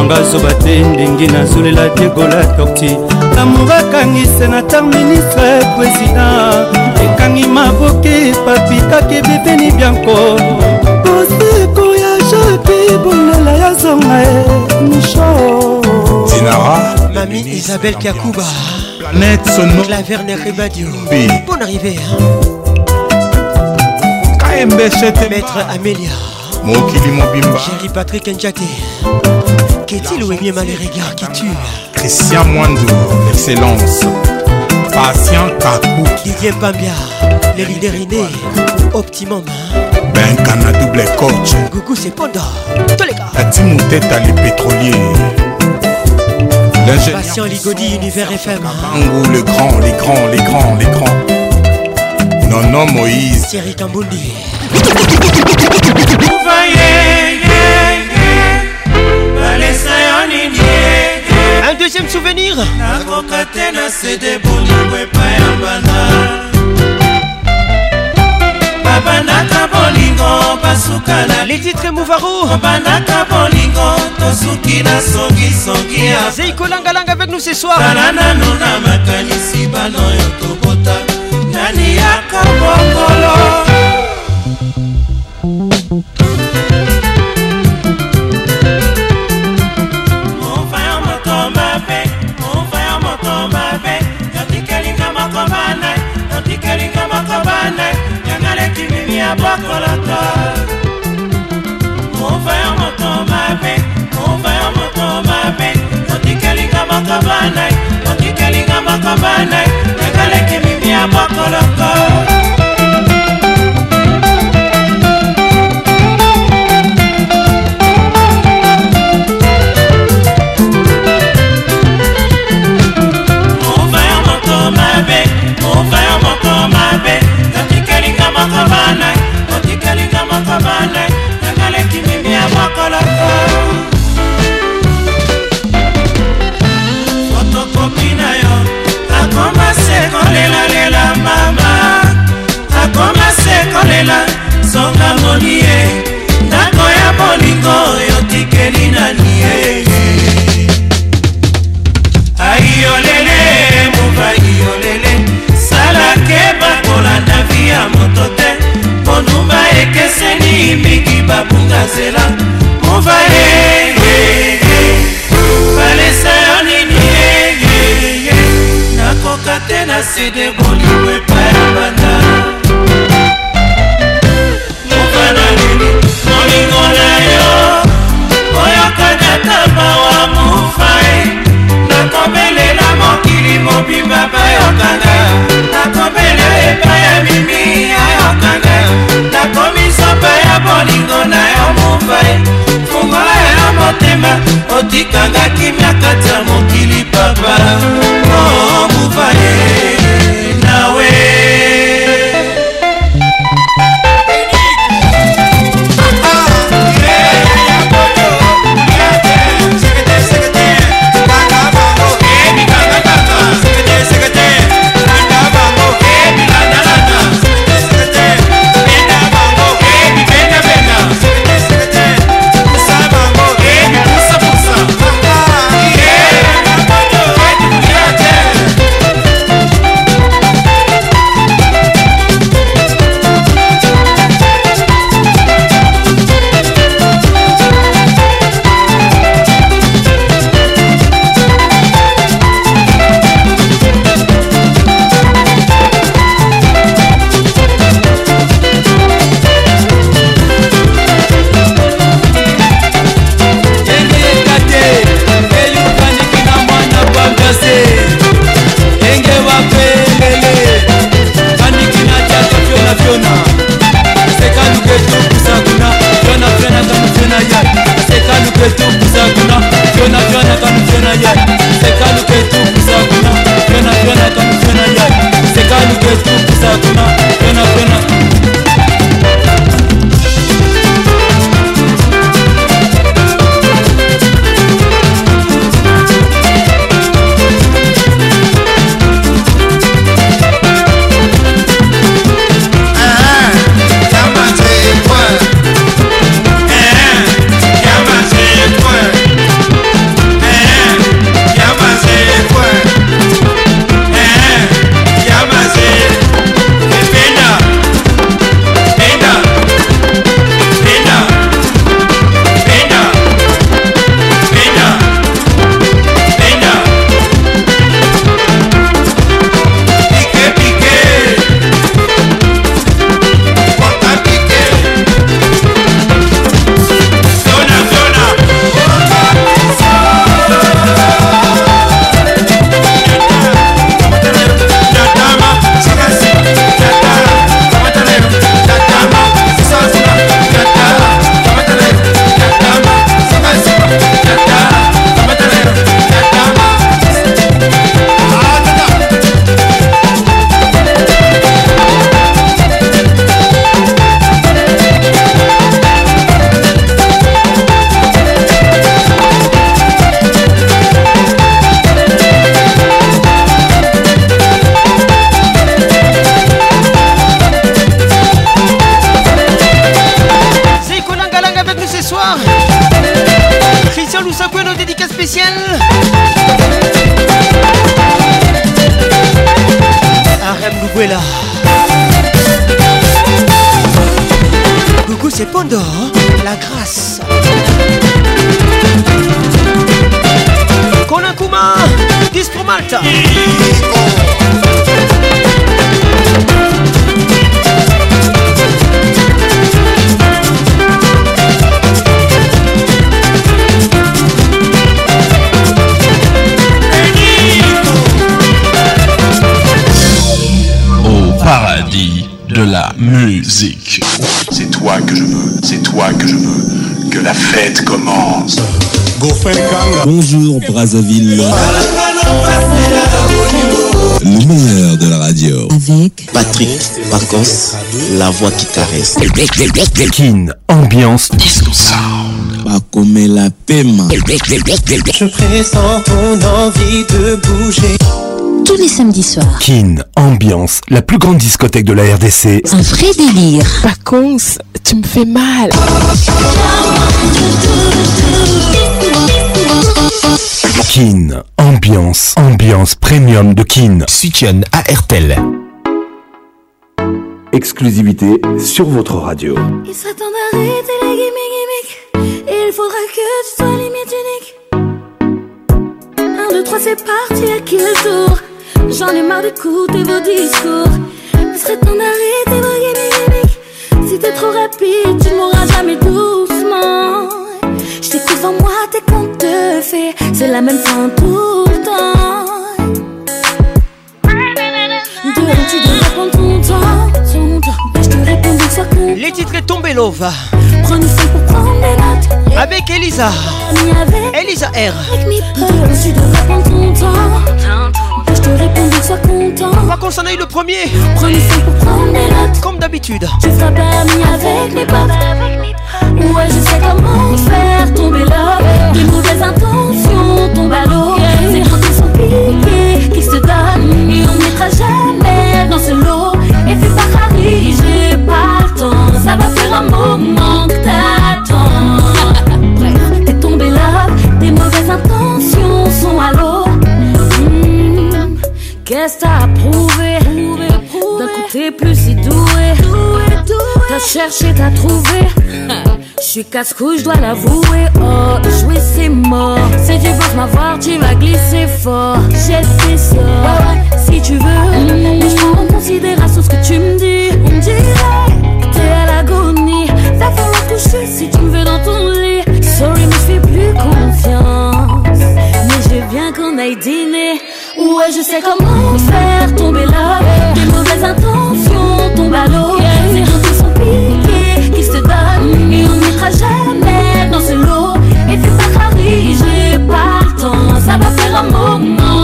nanga zoba te ndenge nazolela diegola torti lamour akangi senatar ministre président ekangi maboke papikaki bipeni bianko kosiko ya jaki bolela ya zonga e misho dinara mami isabel kiakuba planète sonno claverner rebadio bon
arrivé kmbct maître amélia mokili mobimba chéri patrick njate Qu'est-il ou bien mal regards qui tue
Christian Moindou, excellence. Patient Kakou.
Didier Pambia, les leaders innés. Optimum. Hein.
Ben Kana double coach.
Gougou c'est Ponda. Tous
les gars. à les pétroliers. Patient
Ligodi, Univers FM.
Hein. Ou le grand, les grands, les grands, les grands. Non, non, Moïse.
Thierry Tamboundi. deuxième souvenir nakoka te na sede bolingo epai ya banda babandaka bolingo basuka na les titres mouvaro babandaka
bolingo tosuki na songisongi ya zei kolangalanga
avec nous ce soir tala nanu na
makanisi bana oyo tobota nani yaka bokolo ya bokoloto mova yo moto mabe mova yo moto mabe otikelinga moko banai otikelinga moko banai nakaleki mimi ya bokoloto
Le meilleur de la radio.
Avec
Patrick Pacons, la voix qui caresse. Kin, ambiance
disco
Pas comme la paix Je
pressens ton envie de bouger
tous les samedis soirs.
Kin, ambiance, la plus grande discothèque de la RDC.
Un vrai délire.
Pacons, tu me fais mal.
Kin, ambiance, ambiance premium de Kin. Soutien à RTL. Exclusivité sur votre radio.
Il serait temps d'arrêter les gimmicks, Il faudra que tu sois limite unique. 1, 2, 3, c'est parti, à le tour J'en ai marre d'écouter vos discours. Il serait temps d'arrêter vos gimmicks, gimmicks. Si t'es trop rapide, tu mourras jamais doucement. Je t'écoute en moi, tes contes de fées. C'est la même fin tout le temps. De tu devrais prendre ton temps. Ton temps. je te réponds d'une fois
Les titres est tombé, Love.
Prends-nous pour prendre les notes.
Avec Elisa.
Avec
Elisa R. Avec mes peurs, tu devrais prendre
ton temps te répondre, sois content. qu'on
s'en aille le premier.
pour prendre notes.
Comme d'habitude.
Je serai pas avec mes potes. Ouais, je sais comment faire tomber là Des mauvaises intentions tombent à l'eau. C'est gens qui sont piqués, qui se donnent. Et on ne mettra jamais dans ce lot. Et c'est pas j'ai pas le temps. Ça va faire un moment que t'attends. t'es tombé là. Des mauvaises intentions.
Qu'est-ce t'as à prouver, D'un côté plus si doué, T'as cherché, t'as trouvé. Je suis casse-cou, je dois l'avouer. Oh, jouer c'est mort. Si tu penses m'avoir, tu vas glisser fort. J'ai fait ça, si tu veux. Mmh. Mais je en considération ce que tu me dis. On me dirait que t'es à l'agonie. Va falloir coucher si tu me veux dans ton lit. Sorry, mais je fais plus confiance. Mais j'ai bien qu'on aille dîner.
Ouais, je sais comment faire tomber là Des mauvaises intentions tombent à l'eau. Les gens qui sont piqués, qui se donnent. Et on n'ira jamais dans ce lot. Et c'est pas partant j'ai pas le temps. Ça va faire un moment.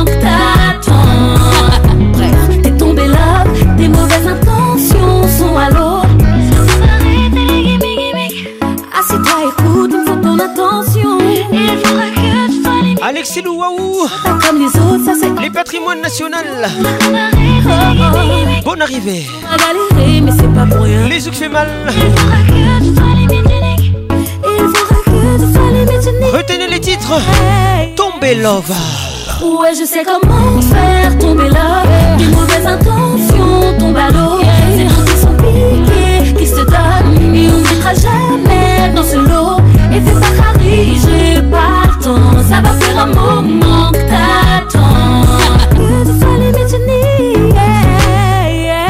C'est le waouh
Comme les autres,
Les patrimoines nationaux Bonne arrivée
galérer, mais c'est pas
Les zouk fait mal Retenez
les
titres Tomber Love
Ouais, je sais comment faire tomber love Des mauvaises intentions tombent à l'eau C'est gens qui sont qui se donnent Et on ne jamais dans ce lot Et c'est pas j'ai pas ça va faire un moment que t'attends.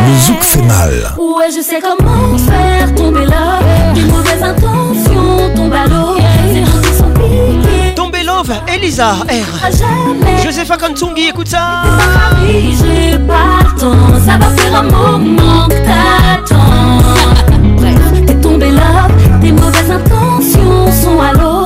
Le zouk fait mal.
Ouais,
je sais comment faire tomber là Des mauvaises intentions tombent à l'eau. Tomber Love, Elisa R. Joseph Kantungi, écoute
ça.
pas
temps, ça
va faire un moment que t'attends. t'es tombé love, tes mauvaises intentions sont à l'eau.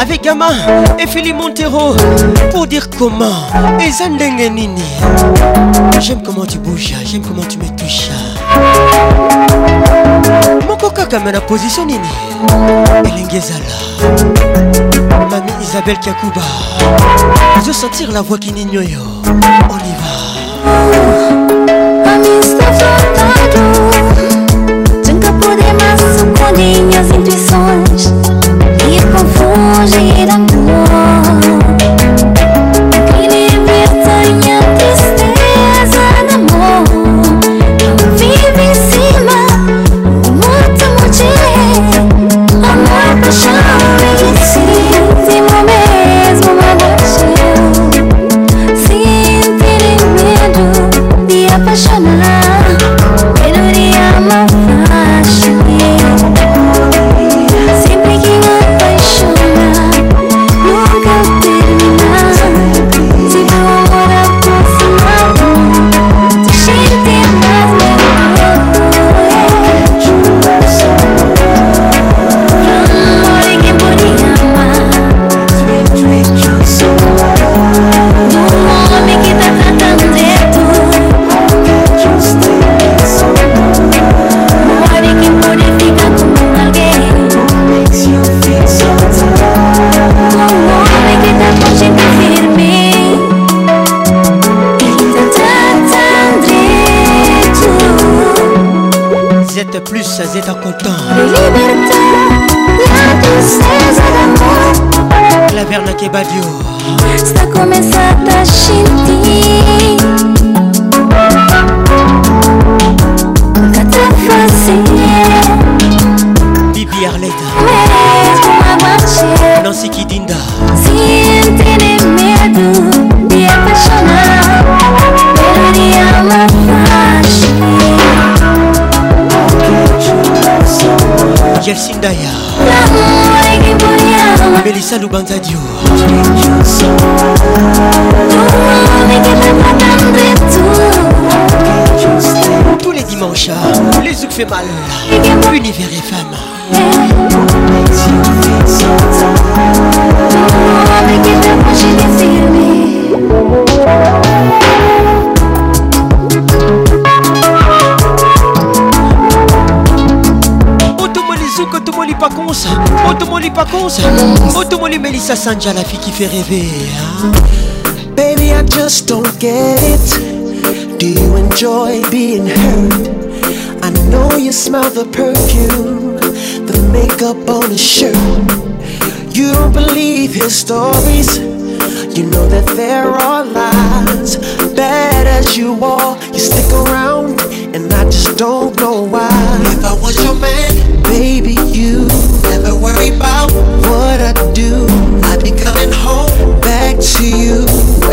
avec Gama et Philippe Montero pour dire comment et Zandenge Nini. J'aime comment tu bouges, j'aime comment tu me touches. Mon coca la position Nini. l'ingézala. Mamie Isabelle Kakuba. Je veux sentir la voix qui yo On y va.
Hanggang sa
fait mal. Univers et femmes. Zuko Tomoli Pacons, pas Pacons, Otomoli Mélissa Sanja, la fille qui fait rêver. Hein.
Baby, I just don't get it. Do you enjoy being hurt? I know you smell the perfume, the makeup on his shirt. You don't believe his stories. You know that there are lies. Bad as you are, you stick around, and I just don't know why. If I was your man, baby, you never worry about what I do. I'd be coming home back to you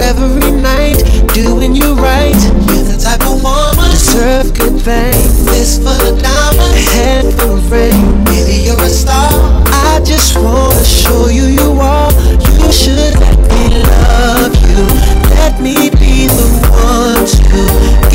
every night, doing you right. You're the type of one deserve good things. This for the diamond, head for the rain. Maybe you're a star. I just wanna show you you are. You should let me love you. Let me be the one to.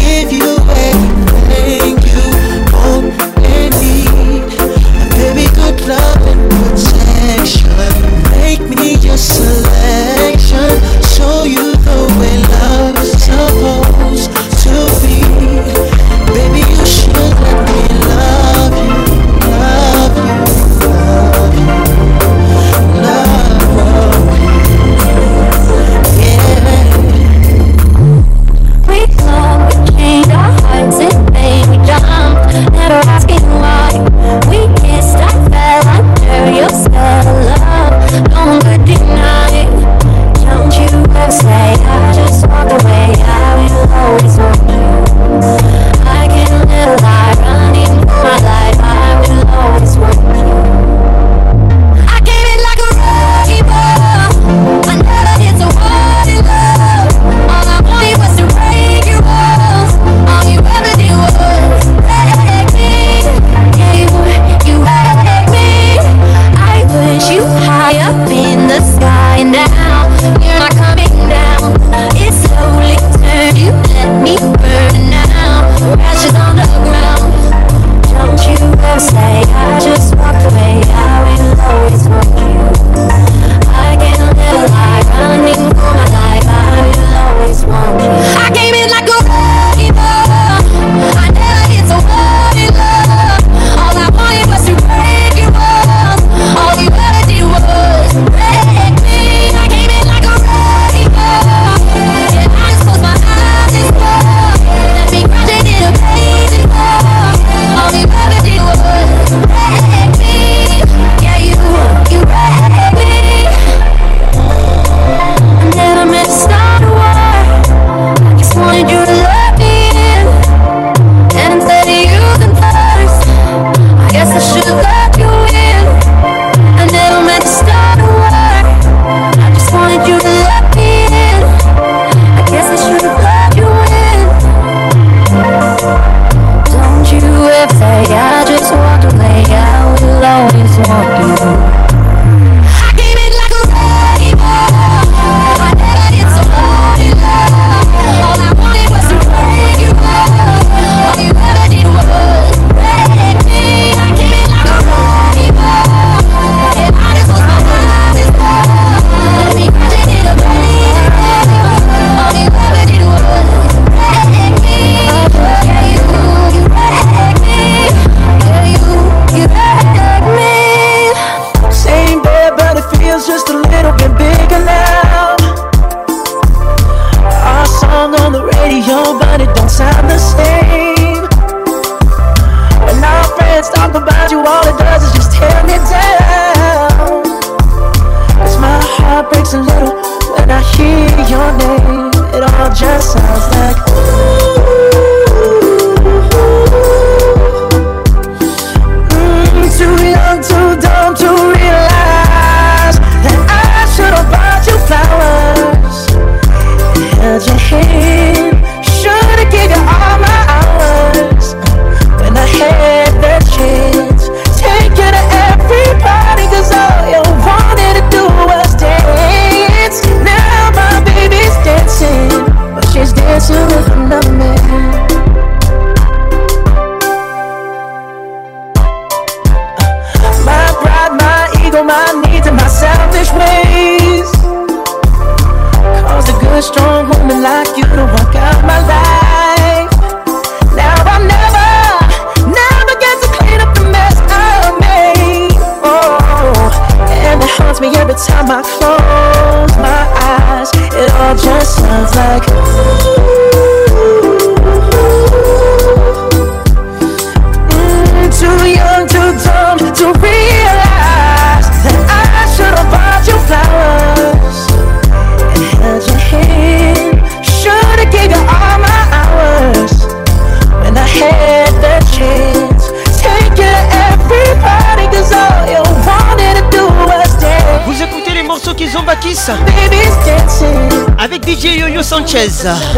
Sanchez.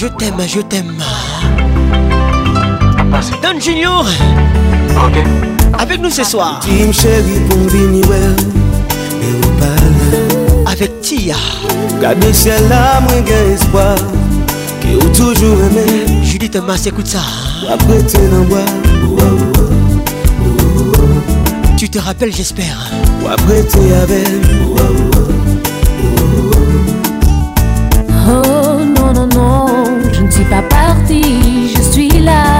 je t'aime, je t'aime. Don Junior. Ok. Avec nous ce soir. Avec Tia. Gade ciel là, moins gain espoir. Que ou toujours aimé. Judith Thomas, écoute ça. Tu te rappelles, j'espère. Ou après, avec.
pas partie, je suis là.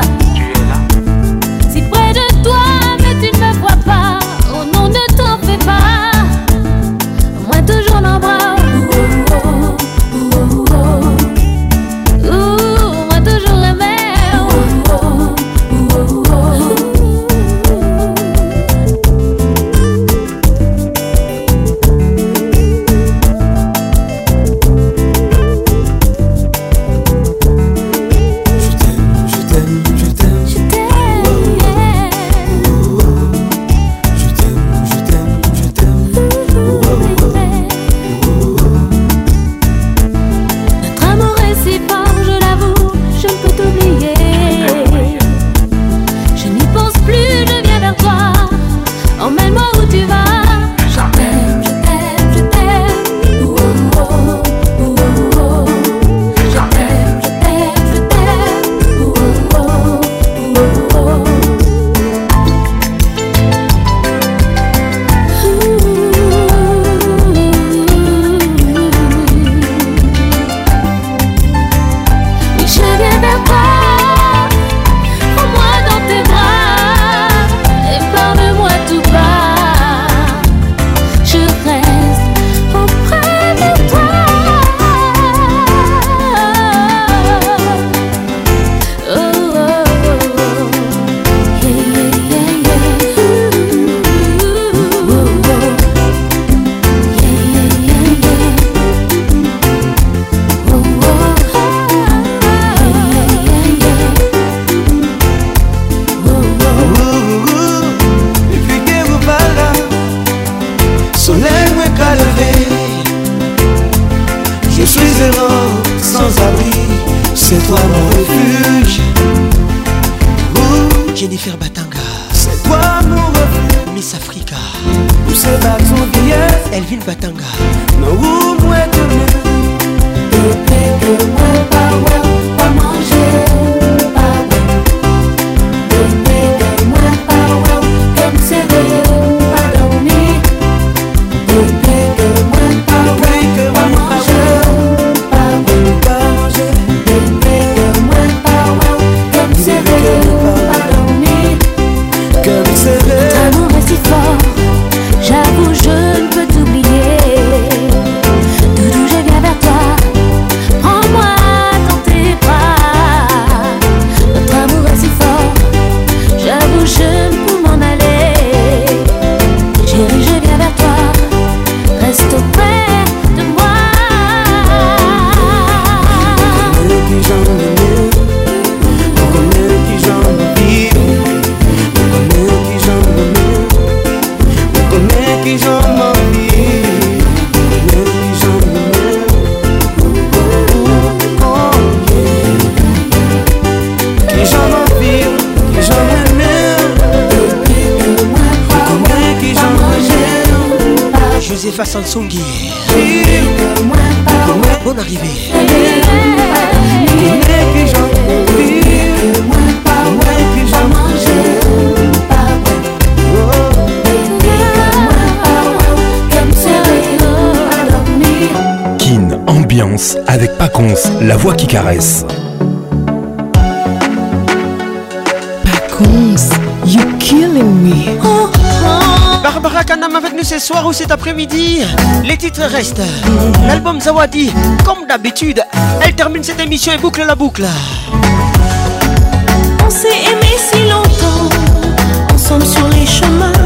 Stéphane
Kin Ambiance avec Paconce, la voix qui caresse.
ce soir ou cet après-midi. Les titres restent. L'album Zawadi, comme d'habitude, elle termine cette émission et boucle la boucle.
On s'est aimé si longtemps, ensemble sur les chemins.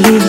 ¡Gracias!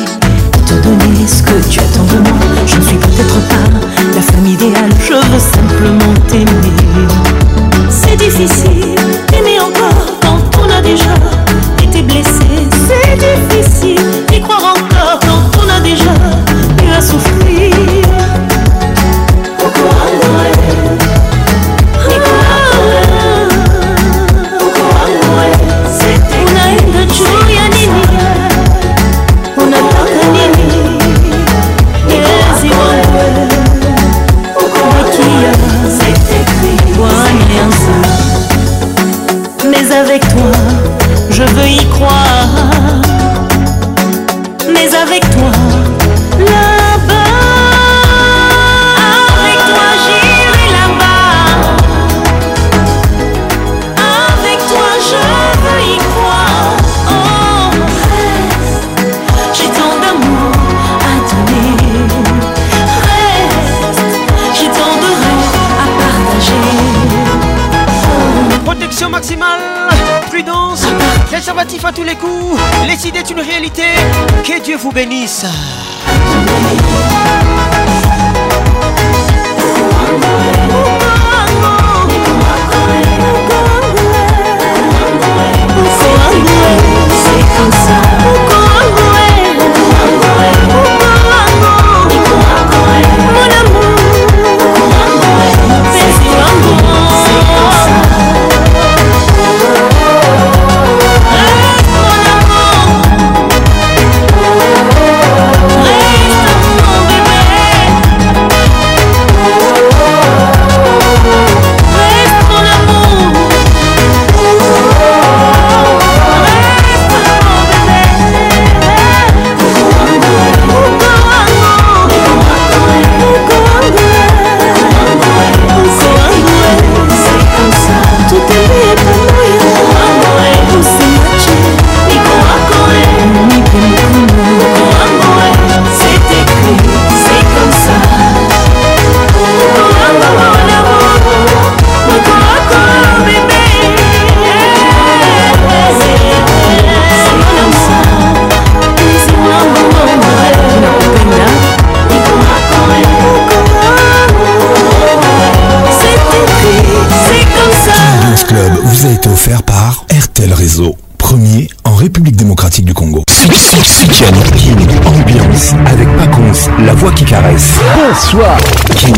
Palmarès. Bonsoir.
King.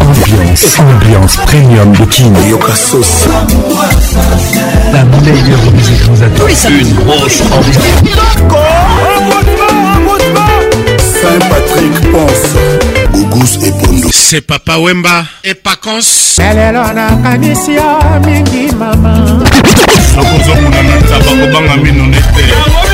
Ambiance. Ambiance premium de King.
Yoka Sauce. La meilleure musique vous attend. Une grosse ambiance. Saint-Patrick
pense.
Gugus et Bondo.
C'est
Papa Wemba et Pacons.
lelo nakanisi yo mingi mama nakozomona
na
nzaba
kobanga mino nete